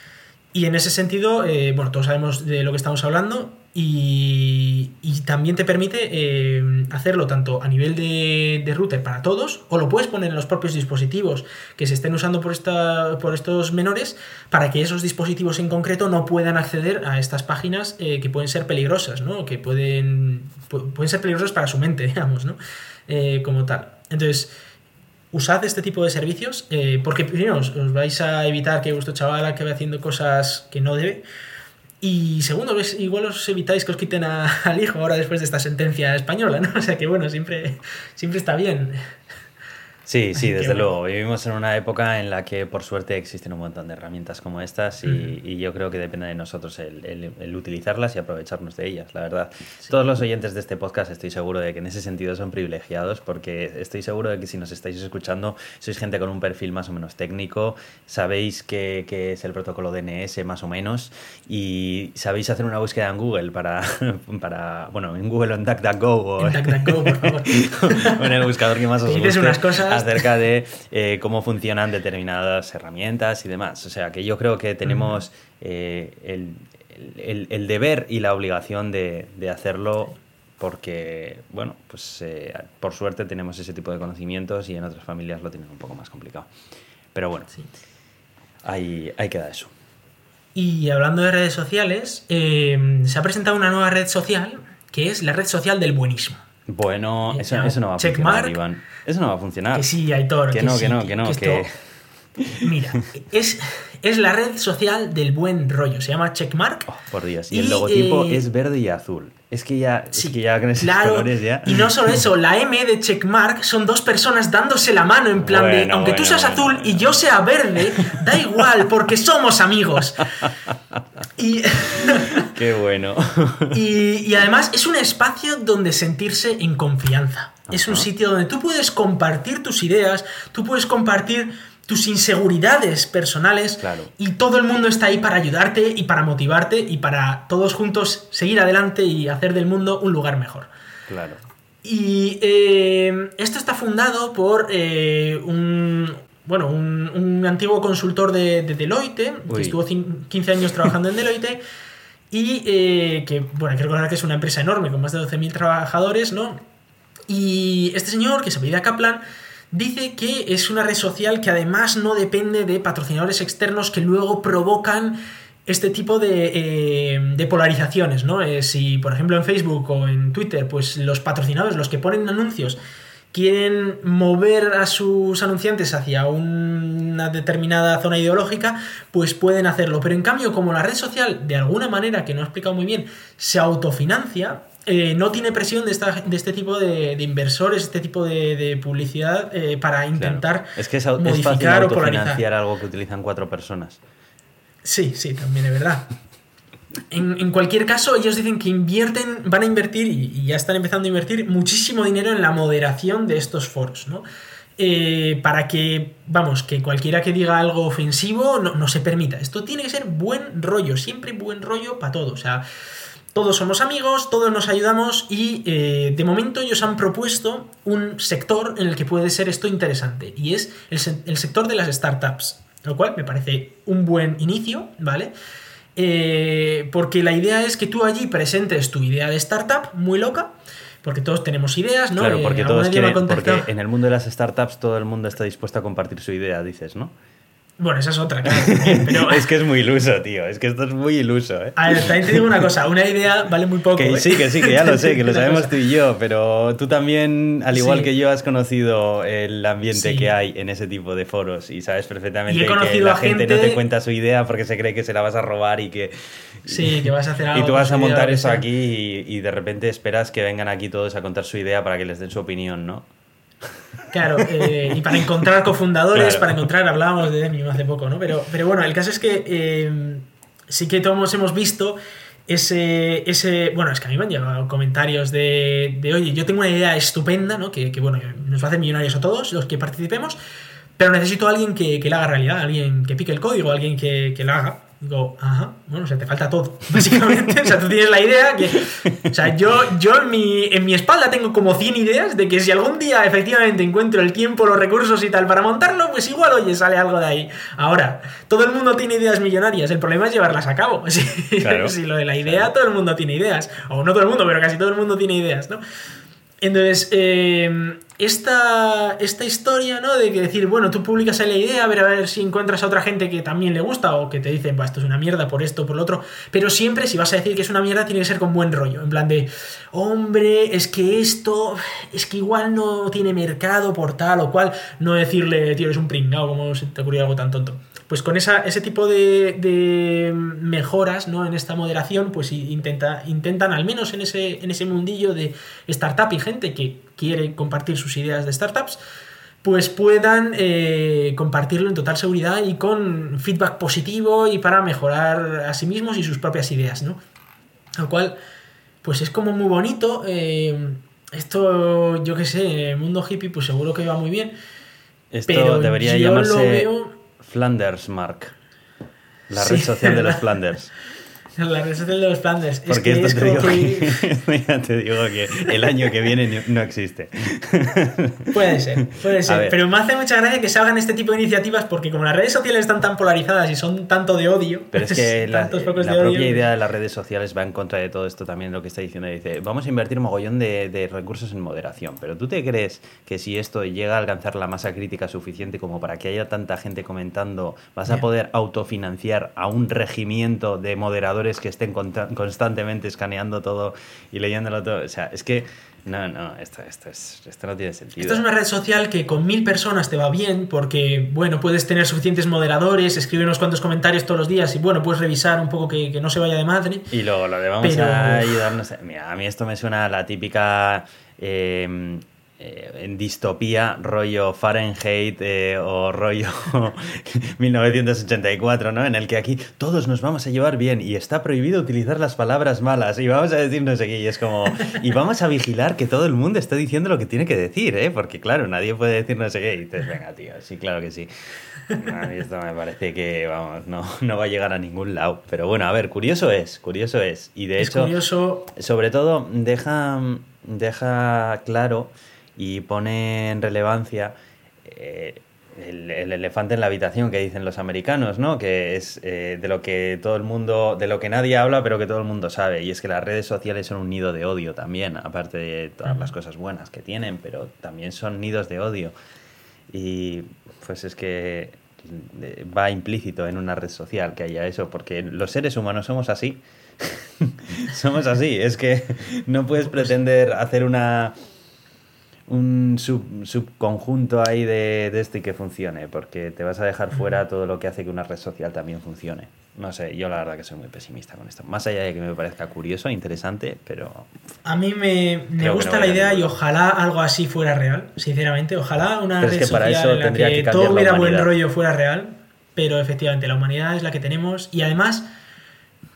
Y en ese sentido, eh, bueno, todos sabemos de lo que estamos hablando y, también te permite eh, hacerlo tanto a nivel de, de, router para todos, o lo puedes poner en los propios dispositivos que se estén usando por, esta, por estos menores, para que esos dispositivos en concreto no puedan acceder a estas páginas eh, que pueden ser peligrosas, ¿no? Que pueden, pueden ser peligrosas para su mente, digamos, ¿no? Eh, como tal. Entonces, usad este tipo de servicios, porque primero os, os, vais a evitar que vuestro chaval acabe haciendo cosas que no debe. Y segundo, igual os evitáis que os quiten a, al hijo ahora después de esta sentencia española, ¿no? O sea que bueno, siempre, siempre está bien. Sí, sí, desde luego. Vivimos en una época en la que por suerte existen un montón de herramientas como estas y, uh-huh. y yo creo que depende de nosotros el, el, el, utilizarlas y aprovecharnos de ellas, la verdad. Sí. Todos los oyentes de este podcast estoy seguro de que en ese sentido son privilegiados porque estoy seguro de que si nos estáis escuchando sois gente con un perfil más o menos técnico, sabéis qué, qué es el protocolo DNS más o menos y sabéis hacer una búsqueda en Google para, para bueno, en Google o en DuckDuckGo o en, DuckDuckGo, por favor. o en el buscador que más os guste. unas cosas acerca de eh, cómo funcionan determinadas herramientas y demás. O sea, que yo creo que tenemos eh, el, el, el, deber y la obligación de, de hacerlo porque, bueno, pues eh, por suerte tenemos ese tipo de conocimientos y en otras familias lo tienen un poco más complicado. Pero bueno, sí. ahí, ahí queda eso. Y hablando de redes sociales, eh, se ha presentado una nueva red social que es la red social del buenismo. Bueno, eso, eso no va a funcionar, Iván. Eso no va a funcionar. Que sí, Aitor. Que, que no, sí, que no, que no, que... que esto... Mira, es, es la red social del buen rollo. Se llama Checkmark. Oh, por Dios. Y, y el logotipo eh... es verde y azul. Es que ya, sí, es que ya con esos claro. colores ya. Y no solo eso, la M de Checkmark son dos personas dándose la mano en plan bueno, de, aunque bueno, tú seas bueno, azul y yo sea verde, da igual, porque somos amigos. Y, Qué bueno. y, y, además es un espacio donde sentirse en confianza. Ajá. Es un sitio donde tú puedes compartir tus ideas, tú puedes compartir tus inseguridades personales claro. y todo el mundo está ahí para ayudarte y para motivarte y para todos juntos seguir adelante y hacer del mundo un lugar mejor. Claro. Y eh, esto está fundado por eh, un, bueno, un, un, antiguo consultor de, de Deloitte, Uy. que estuvo 15 años trabajando en Deloitte, y eh, que, bueno, hay que recordar que es una empresa enorme, con más de 12.000 trabajadores, ¿no? Y este señor, que se apellida Kaplan, dice que es una red social que además no depende de patrocinadores externos que luego provocan este tipo de, eh, de polarizaciones, ¿no? Eh, si, por ejemplo, en Facebook o en Twitter, pues los patrocinadores, los que ponen anuncios, quieren mover a sus anunciantes hacia una determinada zona ideológica, pues pueden hacerlo. Pero en cambio, como la red social, de alguna manera, que no he explicado muy bien, se autofinancia, eh, no tiene presión de, esta, de este tipo de, de, inversores, este tipo de, de publicidad eh, para intentar claro. es que es, modificar es fácil o polarizar. algo que utilizan cuatro personas. Sí, sí, también es verdad. En, cualquier caso, ellos dicen que invierten, van a invertir y, ya están empezando a invertir muchísimo dinero en la moderación de estos foros, ¿no? Eh, para que, vamos, que cualquiera que diga algo ofensivo no, no, se permita. Esto tiene que ser buen rollo, siempre buen rollo para todos. O sea, todos somos amigos, todos nos ayudamos y eh, de momento ellos han propuesto un sector en el que puede ser esto interesante y es el sector de las startups, lo cual me parece un buen inicio, ¿vale? Eh, porque la idea es que tú allí presentes tu idea de startup muy loca, porque todos tenemos ideas, ¿no? Claro, porque, eh, todos quieren, porque en el mundo de las startups todo el mundo está dispuesto a compartir su idea, dices, ¿no? Bueno, esa es otra, claro. Pero... es que es muy iluso, tío. Es que esto es muy iluso, ¿eh? A ver, también te digo una cosa. Una idea vale muy poco, que ¿eh? Sí, que sí, que ya lo sé, que lo sabemos tú y yo. Pero tú también, al igual sí. que yo, has conocido el ambiente sí. que hay en ese tipo de foros y sabes perfectamente que la gente, gente, no te cuenta su idea porque se cree que se la vas a robar y que... Sí, que vas a hacer algo. Y tú vas a montar eso aquí y, y de repente esperas que vengan aquí todos a contar su idea para que les den su opinión, ¿no? Claro, eh, y para encontrar cofundadores, claro. para encontrar, hablábamos de Demium hace poco, ¿no? Pero, pero bueno, el caso es que eh, sí que todos hemos visto ese, ese. Bueno, es que a mí me han llegado comentarios de, de oye, yo tengo una idea estupenda, ¿no? Que, que, bueno, nos va a hacer millonarios a todos los que participemos, pero necesito a alguien que, que la haga realidad, alguien que pique el código, alguien que, que la haga. Digo, ajá, bueno, o sea, te falta todo, básicamente. o sea, tú tienes la idea que. O sea, yo, yo en, mi, en mi espalda tengo como 100 ideas de que si algún día efectivamente encuentro el tiempo, los recursos y tal para montarlo, pues igual, oye, sale algo de ahí. Ahora, todo el mundo tiene ideas millonarias, el problema es llevarlas a cabo. Si, Claro. si lo de la idea, todo el mundo tiene ideas. O no todo el mundo, pero casi todo el mundo tiene ideas, ¿no? Entonces, eh, esta, esta historia, ¿no? De que decir, bueno, tú publicas la idea, a ver, a ver si encuentras a otra gente que también le gusta o que te dicen, pues esto es una mierda por esto, por lo otro. Pero siempre, si vas a decir que es una mierda, tiene que ser con buen rollo. En plan de, hombre, es que esto, es que igual no tiene mercado por tal o cual. No decirle, tío, eres un pringao, como se te ocurrió algo tan tonto. Pues con esa, ese tipo de, de mejoras ¿no? en esta moderación, pues intenta, intentan, al menos en ese, en ese mundillo de startup y gente que quiere compartir sus ideas de startups, pues puedan eh, compartirlo en total seguridad y con feedback positivo y para mejorar a sí mismos y sus propias ideas, ¿no? Lo cual, pues es como muy bonito. eh, esto, yo qué sé, el mundo hippie, pues seguro que va muy bien. Esto Pero debería yo lo llamarse veo- Flanders Mark. La Sí. red social de los Flanders. La red social de los Flanders. Es Porque que esto es te digo, que- que, ya te digo que el año que viene no existe. Puede ser, puede ser. Pero me hace mucha gracia que se hagan este tipo de iniciativas porque como las redes sociales están tan polarizadas y son tanto de odio, Pero es que la, propia odio, idea de las redes sociales va en contra de todo esto también, lo que está diciendo. Dice, vamos a invertir un mogollón de, de recursos en moderación. Pero ¿tú te crees que si esto llega a alcanzar la masa crítica suficiente como para que haya tanta gente comentando, vas a poder autofinanciar a un regimiento de moderadores que estén constantemente escaneando todo y leyéndolo todo? O sea, es que... No, no, esto, esto, es, esto no tiene sentido. Esto es una red social que con mil personas te va bien porque, bueno, puedes tener suficientes moderadores, escribir unos cuantos comentarios todos los días y, bueno, puedes revisar un poco que, que no se vaya de madre. Y luego lo de vamos Pero- a ayudarnos. Mira, a mí esto me suena a la típica eh, eh, en distopía, rollo Fahrenheit eh, o rollo 1984, ¿no? En el que aquí todos nos vamos a llevar bien y está prohibido utilizar las palabras malas y vamos a decir no sé qué. Y es como. Y vamos a vigilar que todo el mundo esté diciendo lo que tiene que decir, ¿eh? Porque, claro, nadie puede decir no sé qué. Y dices, venga, tío, sí, claro que sí. A mí esto me parece que, vamos, no, no va a llegar a ningún lado. Pero bueno, a ver, curioso es, curioso es. Y de es hecho, curioso. sobre todo, deja, deja claro y pone en relevancia eh, el, el elefante en la habitación que dicen los americanos, ¿no? Que es eh, de lo que todo el mundo, de lo que nadie habla, pero que todo el mundo sabe. Y es que las redes sociales son un nido de odio también, aparte de todas las cosas buenas que tienen, pero también son nidos de odio. Y pues es que eh, va implícito en una red social que haya eso, porque los seres humanos somos así. somos así. Es que no puedes pretender hacer una un sub- subconjunto ahí de, de esto y que funcione, porque te vas a dejar fuera todo lo que hace que una red social también funcione. No sé, yo la verdad que soy muy pesimista con esto. Más allá de que me parezca curioso, interesante, pero A mí me, me gusta no la idea y ojalá algo así fuera real, sinceramente. Ojalá una Pero es red que para social eso en la tendría que, todo hubiera buen rollo fuera real, pero efectivamente la humanidad es la que tenemos y además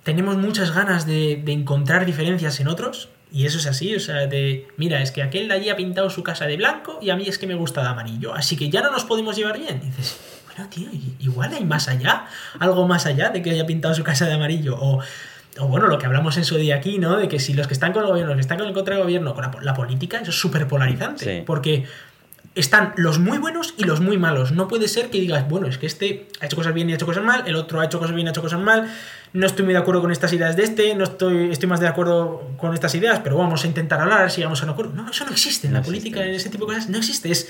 tenemos muchas ganas de, de encontrar diferencias en otros. Y eso es así, o sea, de, mira, es que aquel de allí ha pintado su casa de blanco y a mí es que me gusta de amarillo, así que ya no nos podemos llevar bien. Y dices, bueno, tío, igual hay más allá, algo más allá de que haya pintado su casa de amarillo. O, o bueno, lo que hablamos en su día aquí, ¿no? De que si los que están con el gobierno, los que están con el contra del gobierno, con la, la política, eso es súper polarizante. Sí. Porque están los muy buenos y los muy malos. No puede ser que digas, bueno, es que este ha hecho cosas bien y ha hecho cosas mal, el otro ha hecho cosas bien y ha hecho cosas mal, no estoy muy de acuerdo con estas ideas de este, no estoy, estoy más de acuerdo con estas ideas, pero vamos a intentar hablar si llegamos a un acuerdo. No, eso no existe en No la existe. política, en ese tipo de cosas, no existe. Es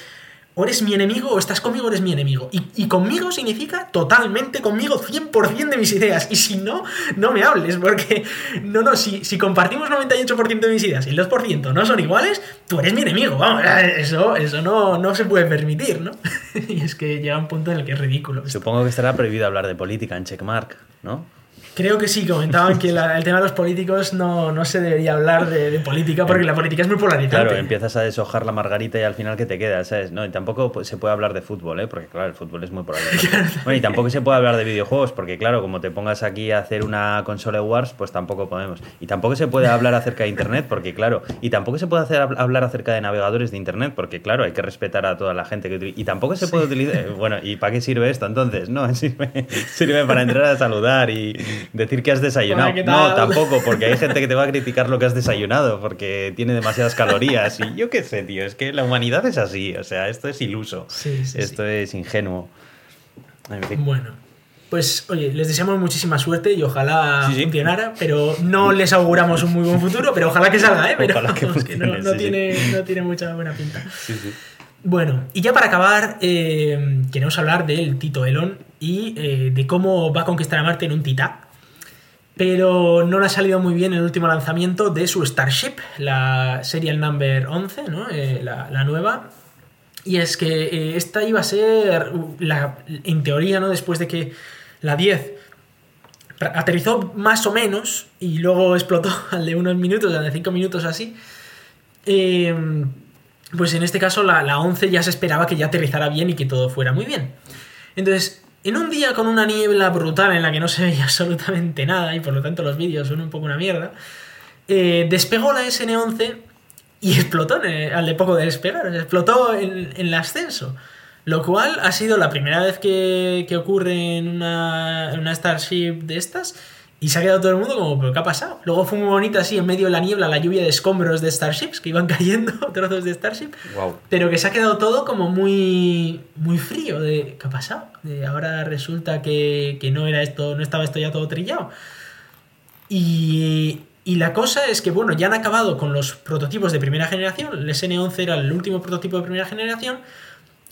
o eres mi enemigo o estás conmigo o eres mi enemigo. Y, y conmigo significa totalmente conmigo 100% de mis ideas. Y si no, no me hables, porque no, no, si, si compartimos 98% de mis ideas y el 2% no son iguales, tú eres mi enemigo. Vamos, eso, eso no, no se puede permitir, ¿no? y es que llega un punto en el que es ridículo. supongo que estará prohibido hablar de política en Checkmark, ¿no? Creo que sí, comentaban que la- el tema de los políticos no, no se debería hablar de, de política porque la política es muy polarizante. Claro, empiezas a deshojar la margarita y al final que te queda, ¿sabes? No, y tampoco se puede hablar de fútbol, ¿eh? Porque claro, el fútbol es muy polarizante. bueno, y tampoco se puede hablar de videojuegos, porque claro, como te pongas aquí a hacer una consola Wars, pues tampoco podemos. Y tampoco se puede hablar acerca de Internet, porque claro, y tampoco se puede hacer, hablar acerca de navegadores de Internet, porque claro, hay que respetar a toda la gente que utiliza. Y tampoco se puede utilizar... Bueno, ¿y para qué sirve esto entonces? No, sirve, sirve para entrar a saludar y decir que has desayunado. Hola, ¿qué No, tampoco, porque hay gente que te va a criticar lo que has desayunado, porque tiene demasiadas calorías. Y yo qué sé, tío, es que la humanidad es así, o sea, esto es iluso, Sí, sí, esto es ingenuo. En fin. Bueno, pues oye, les deseamos muchísima suerte y ojalá Sí, sí. funcionara, pero no les auguramos un muy buen futuro, pero ojalá que salga, ¿eh? Pero Ojalá que no, funcione, no sí, sí. tiene, no tiene mucha buena pinta. Sí, sí. Bueno, y ya para acabar, eh, queremos hablar del Tito Elon y eh, de cómo va a conquistar a Marte en un titá. Pero no le ha salido muy bien el último lanzamiento de su Starship, la Serial Number 11, ¿no? Eh, la, nueva. Y es que eh, esta iba a ser, uh, la, en teoría, ¿no? Después de que la 10 ra- aterrizó más o menos y luego explotó al de unos minutos, al de 5 minutos así. Eh, pues en este caso la, la 11 ya se esperaba que ya aterrizara bien y que todo fuera muy bien. Entonces, en un día con una niebla brutal en la que no se veía absolutamente nada y por lo tanto los vídeos son un poco una mierda, eh, despegó la SN11 y explotó al de poco de despegar, explotó en, en el ascenso. Lo cual ha sido la primera vez que, que ocurre en una, en una Starship de estas. Y se ha quedado todo el mundo como, ¿pero qué ha pasado? Luego fue muy bonita así, en medio de la niebla, la lluvia de escombros de Starships, que iban cayendo, trozos de Starship. Wow. Pero que se ha quedado todo como muy, muy frío. De, ¿Qué ha pasado? De, ahora resulta que, que no era esto, no estaba esto ya todo trillado. Y, y la cosa es que, bueno, ya han acabado con los prototipos de primera generación. El SN11 era el último prototipo de primera generación.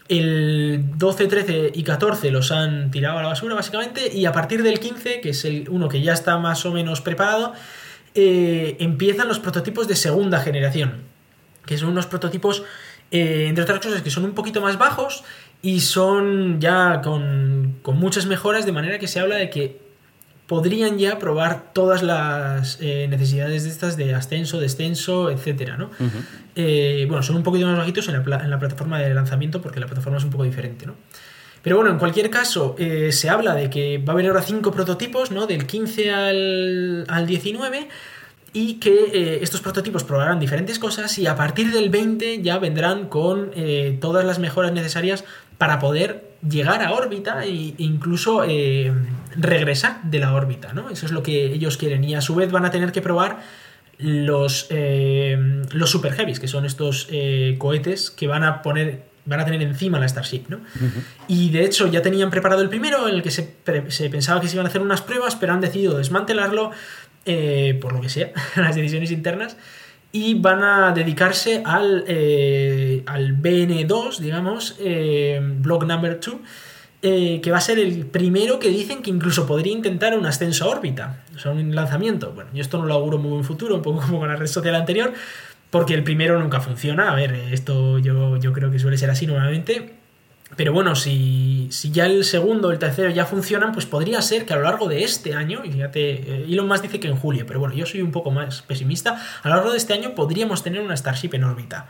El 12, 13 y 14 los han tirado a la basura, básicamente. Y a partir del 15, que es el uno que ya está más o menos preparado, eh, empiezan los prototipos de segunda generación. Que son unos prototipos, eh, entre otras cosas, que son un poquito más bajos y son ya con, con muchas mejoras, de manera que se habla de que podrían ya probar todas las eh, necesidades de estas de ascenso, descenso, etcétera, ¿no? Eh, bueno, son un poquito más bajitos en la, pla- en la plataforma de lanzamiento porque la plataforma es un poco diferente, ¿no? Pero bueno, en cualquier caso, eh, se habla de que va a haber ahora cinco prototipos, ¿no? Del 15 al, al 19 y que eh, estos prototipos probarán diferentes cosas y a partir del 20 ya vendrán con eh, todas las mejoras necesarias para poder llegar a órbita e incluso eh, regresar de la órbita, ¿no? Eso es lo que ellos quieren y a su vez van a tener que probar los, eh, los super heavies, que son estos eh, cohetes que van a poner van a tener encima la Starship, ¿no? Y de hecho ya tenían preparado el primero, en el que se, pensaba que se iban a hacer unas pruebas, pero han decidido desmantelarlo, eh, por lo que sea, las decisiones internas, y van a dedicarse al, eh, al BN2, digamos, Block Number 2, eh, que va a ser el primero que dicen que incluso podría intentar un ascenso a órbita, o sea, un lanzamiento. Bueno, yo esto no lo auguro muy buen futuro, un poco como con la red social anterior, porque el primero nunca funciona. A ver, esto yo, yo creo que suele ser así normalmente. Pero bueno, si, si ya el segundo o el tercero ya funcionan, pues podría ser que a lo largo de este año, y fíjate, eh, Elon Musk dice que en julio, pero bueno, yo soy un poco más pesimista, a lo largo de este año podríamos tener una Starship en órbita.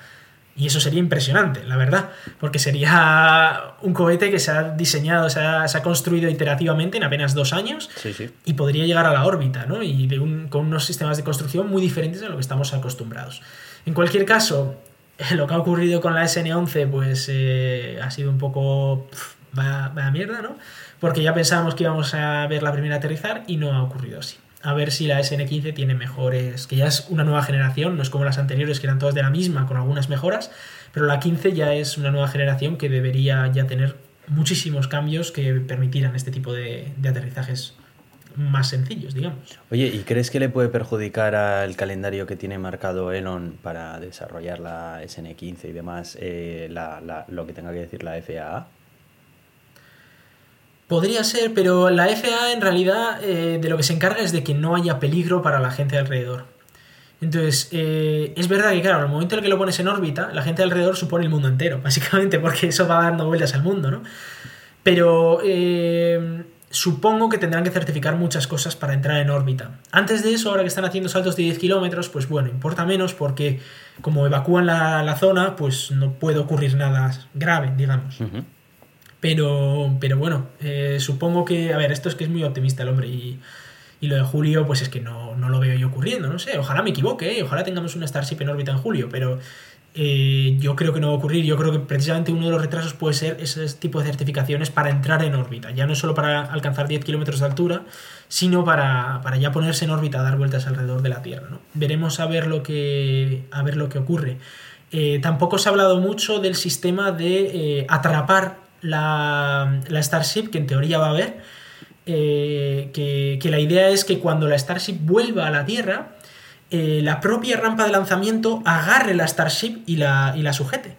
Y eso sería impresionante, la verdad, porque sería un cohete que se ha diseñado, se ha, se ha construido iterativamente en apenas dos años Sí, sí. y podría llegar a la órbita, ¿no? Y de un- con unos sistemas de construcción muy diferentes a lo que estamos acostumbrados. En cualquier caso, lo que ha ocurrido con la SN11, pues eh, ha sido un poco. vaya, vaya mierda, ¿no? Porque ya pensábamos que íbamos a ver la primera aterrizar y no ha ocurrido así. A ver si la SN15 tiene mejores. que ya es una nueva generación, no es como las anteriores que eran todas de la misma, con algunas mejoras. Pero la 15 ya es una nueva generación que debería ya tener muchísimos cambios que permitieran este tipo de, aterrizajes más sencillos, digamos. Oye, ¿y crees que le puede perjudicar al calendario que tiene marcado Elon para desarrollar la SN15 y demás eh, la- lo que tenga que decir la FAA? Podría ser, pero la FAA en realidad eh, de lo que se encarga es de que no haya peligro para la gente alrededor. Entonces, eh, es verdad que, claro, el momento en el que lo pones en órbita, la gente alrededor supone el mundo entero, básicamente, porque eso va dando vueltas al mundo, ¿no? Pero eh, supongo que tendrán que certificar muchas cosas para entrar en órbita. Antes de eso, ahora que están haciendo saltos de 10 kilómetros, pues bueno, importa menos porque como evacúan la, zona, pues no puede ocurrir nada grave, digamos. Pero, pero bueno, eh, supongo que, a ver, esto es que es muy optimista el hombre y, lo de julio, pues es que no, no, lo veo yo ocurriendo, no sé, ojalá me equivoque, ¿eh? ojalá tengamos una Starship en órbita en julio, pero eh, yo creo que no va a ocurrir. Yo creo que precisamente uno de los retrasos puede ser ese tipo de certificaciones para entrar en órbita. Ya no solo para alcanzar 10 kilómetros de altura, sino para, ya ponerse en órbita, dar vueltas alrededor de la Tierra. Veremos a ver lo que, a ver lo que ocurre. Eh, tampoco se ha hablado mucho del sistema de atrapar la, Starship, que en teoría va a haber. que, que la idea es que cuando la Starship vuelva a la Tierra, eh, la propia rampa de lanzamiento agarre la Starship y la, y la sujete.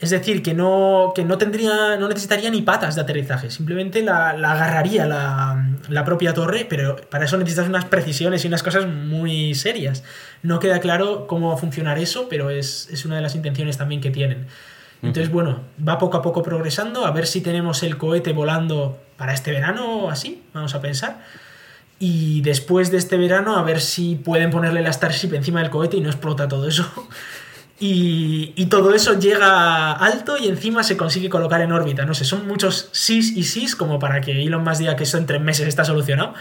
Es decir, que no, que no tendría, no necesitaría ni patas de aterrizaje, simplemente la, agarraría la, propia torre, pero para eso necesitas unas precisiones y unas cosas muy serias. No queda claro cómo va a funcionar eso, pero es, es una de las intenciones también que tienen. Entonces, bueno, va poco a poco progresando, a ver si tenemos el cohete volando para este verano o así, vamos a pensar. Y después de este verano, a ver si pueden ponerle la Starship encima del cohete y no explota todo eso. Y, y, todo eso llega alto y encima se consigue colocar en órbita. No sé, son muchos sís y sís como para que Elon Musk diga que eso en tres meses está solucionado.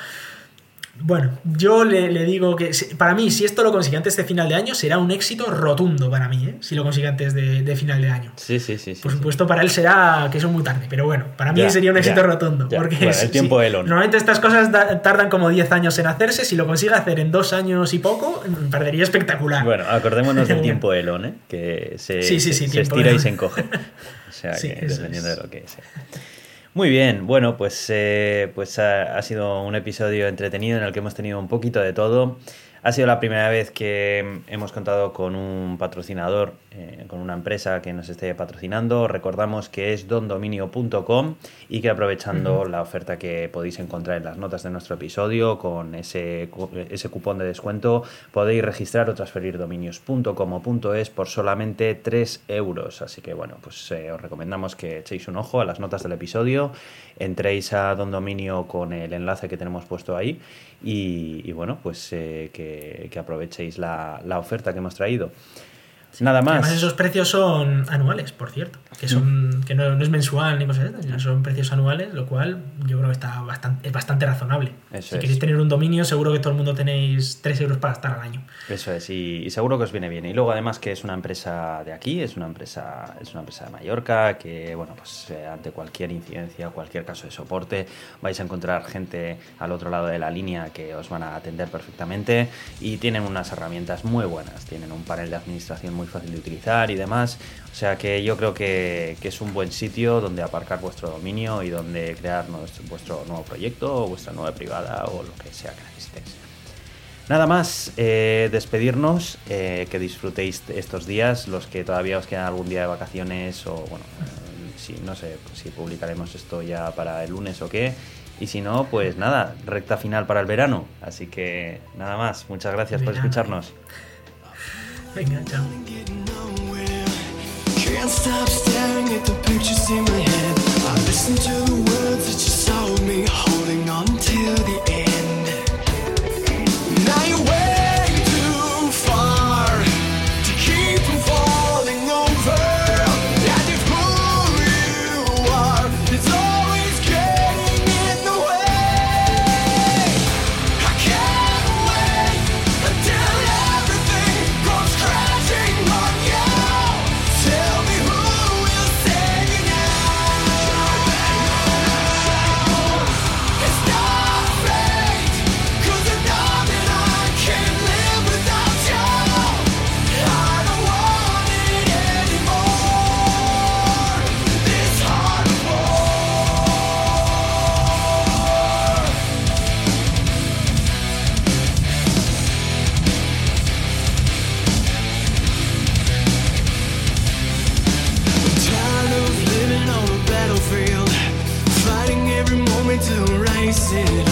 Bueno, yo le, digo que para mí, si esto lo consigue antes de final de año, será un éxito rotundo para mí, ¿eh? si lo consigue antes de, final de año. Sí, sí, sí. Por supuesto, para él será que es muy tarde, pero bueno, para mí sería un éxito rotundo. Porque el tiempo Elon. Normalmente estas cosas tardan como 10 años en hacerse, si lo consigue hacer en dos años y poco, perdería espectacular. Bueno, acordémonos del tiempo Elon, ¿eh? que se, se, estira y se encoge. O sea, que dependiendo de lo que sea. Muy bien, bueno, pues, eh, pues ha, sido un episodio entretenido en el que hemos tenido un poquito de todo. Ha sido la primera vez que hemos contado con un patrocinador, eh, con una empresa que nos esté patrocinando. Recordamos que es dondominio.com y que aprovechando la oferta que podéis encontrar en las notas de nuestro episodio con ese, ese cupón de descuento, podéis registrar o transferir dominios.com o .es por solamente 3 euros. Así que bueno, pues eh, os recomendamos que echéis un ojo a las notas del episodio, entréis a Don Dominio con el enlace que tenemos puesto ahí y, bueno, pues eh, que, aprovechéis la, la oferta que hemos traído. Nada más. Además, esos precios son anuales, por cierto. Que, son, que no, es mensual ni cosas así, son precios anuales, lo cual yo creo que está bastante, es bastante razonable. si queréis tener un dominio, seguro que todo el mundo tenéis 3 euros para estar al año. Eso es, y, seguro que os viene bien. Y luego, además, que es una empresa de aquí, es una empresa, es una empresa de Mallorca, que, bueno, pues eh, ante cualquier incidencia, cualquier caso de soporte, vais a encontrar gente al otro lado de la línea que os van a atender perfectamente y tienen unas herramientas muy buenas. Tienen un panel de administración muy fácil de utilizar y demás. O sea que yo creo que, es un buen sitio donde aparcar vuestro dominio y donde crear vuestro nuevo proyecto o vuestra nueva privada o lo que sea que necesitéis. Nada más, eh, despedirnos, eh, que disfrutéis estos días, los que todavía os quedan algún día de vacaciones o bueno, eh, si, no sé si publicaremos esto ya para el lunes o qué. Y si no, pues nada, recta final para el verano. Así que nada más, muchas gracias por escucharnos. Venga, chao. Can't stop staring at the pictures in my head. I listen to the words that you told me, holding on till the end. see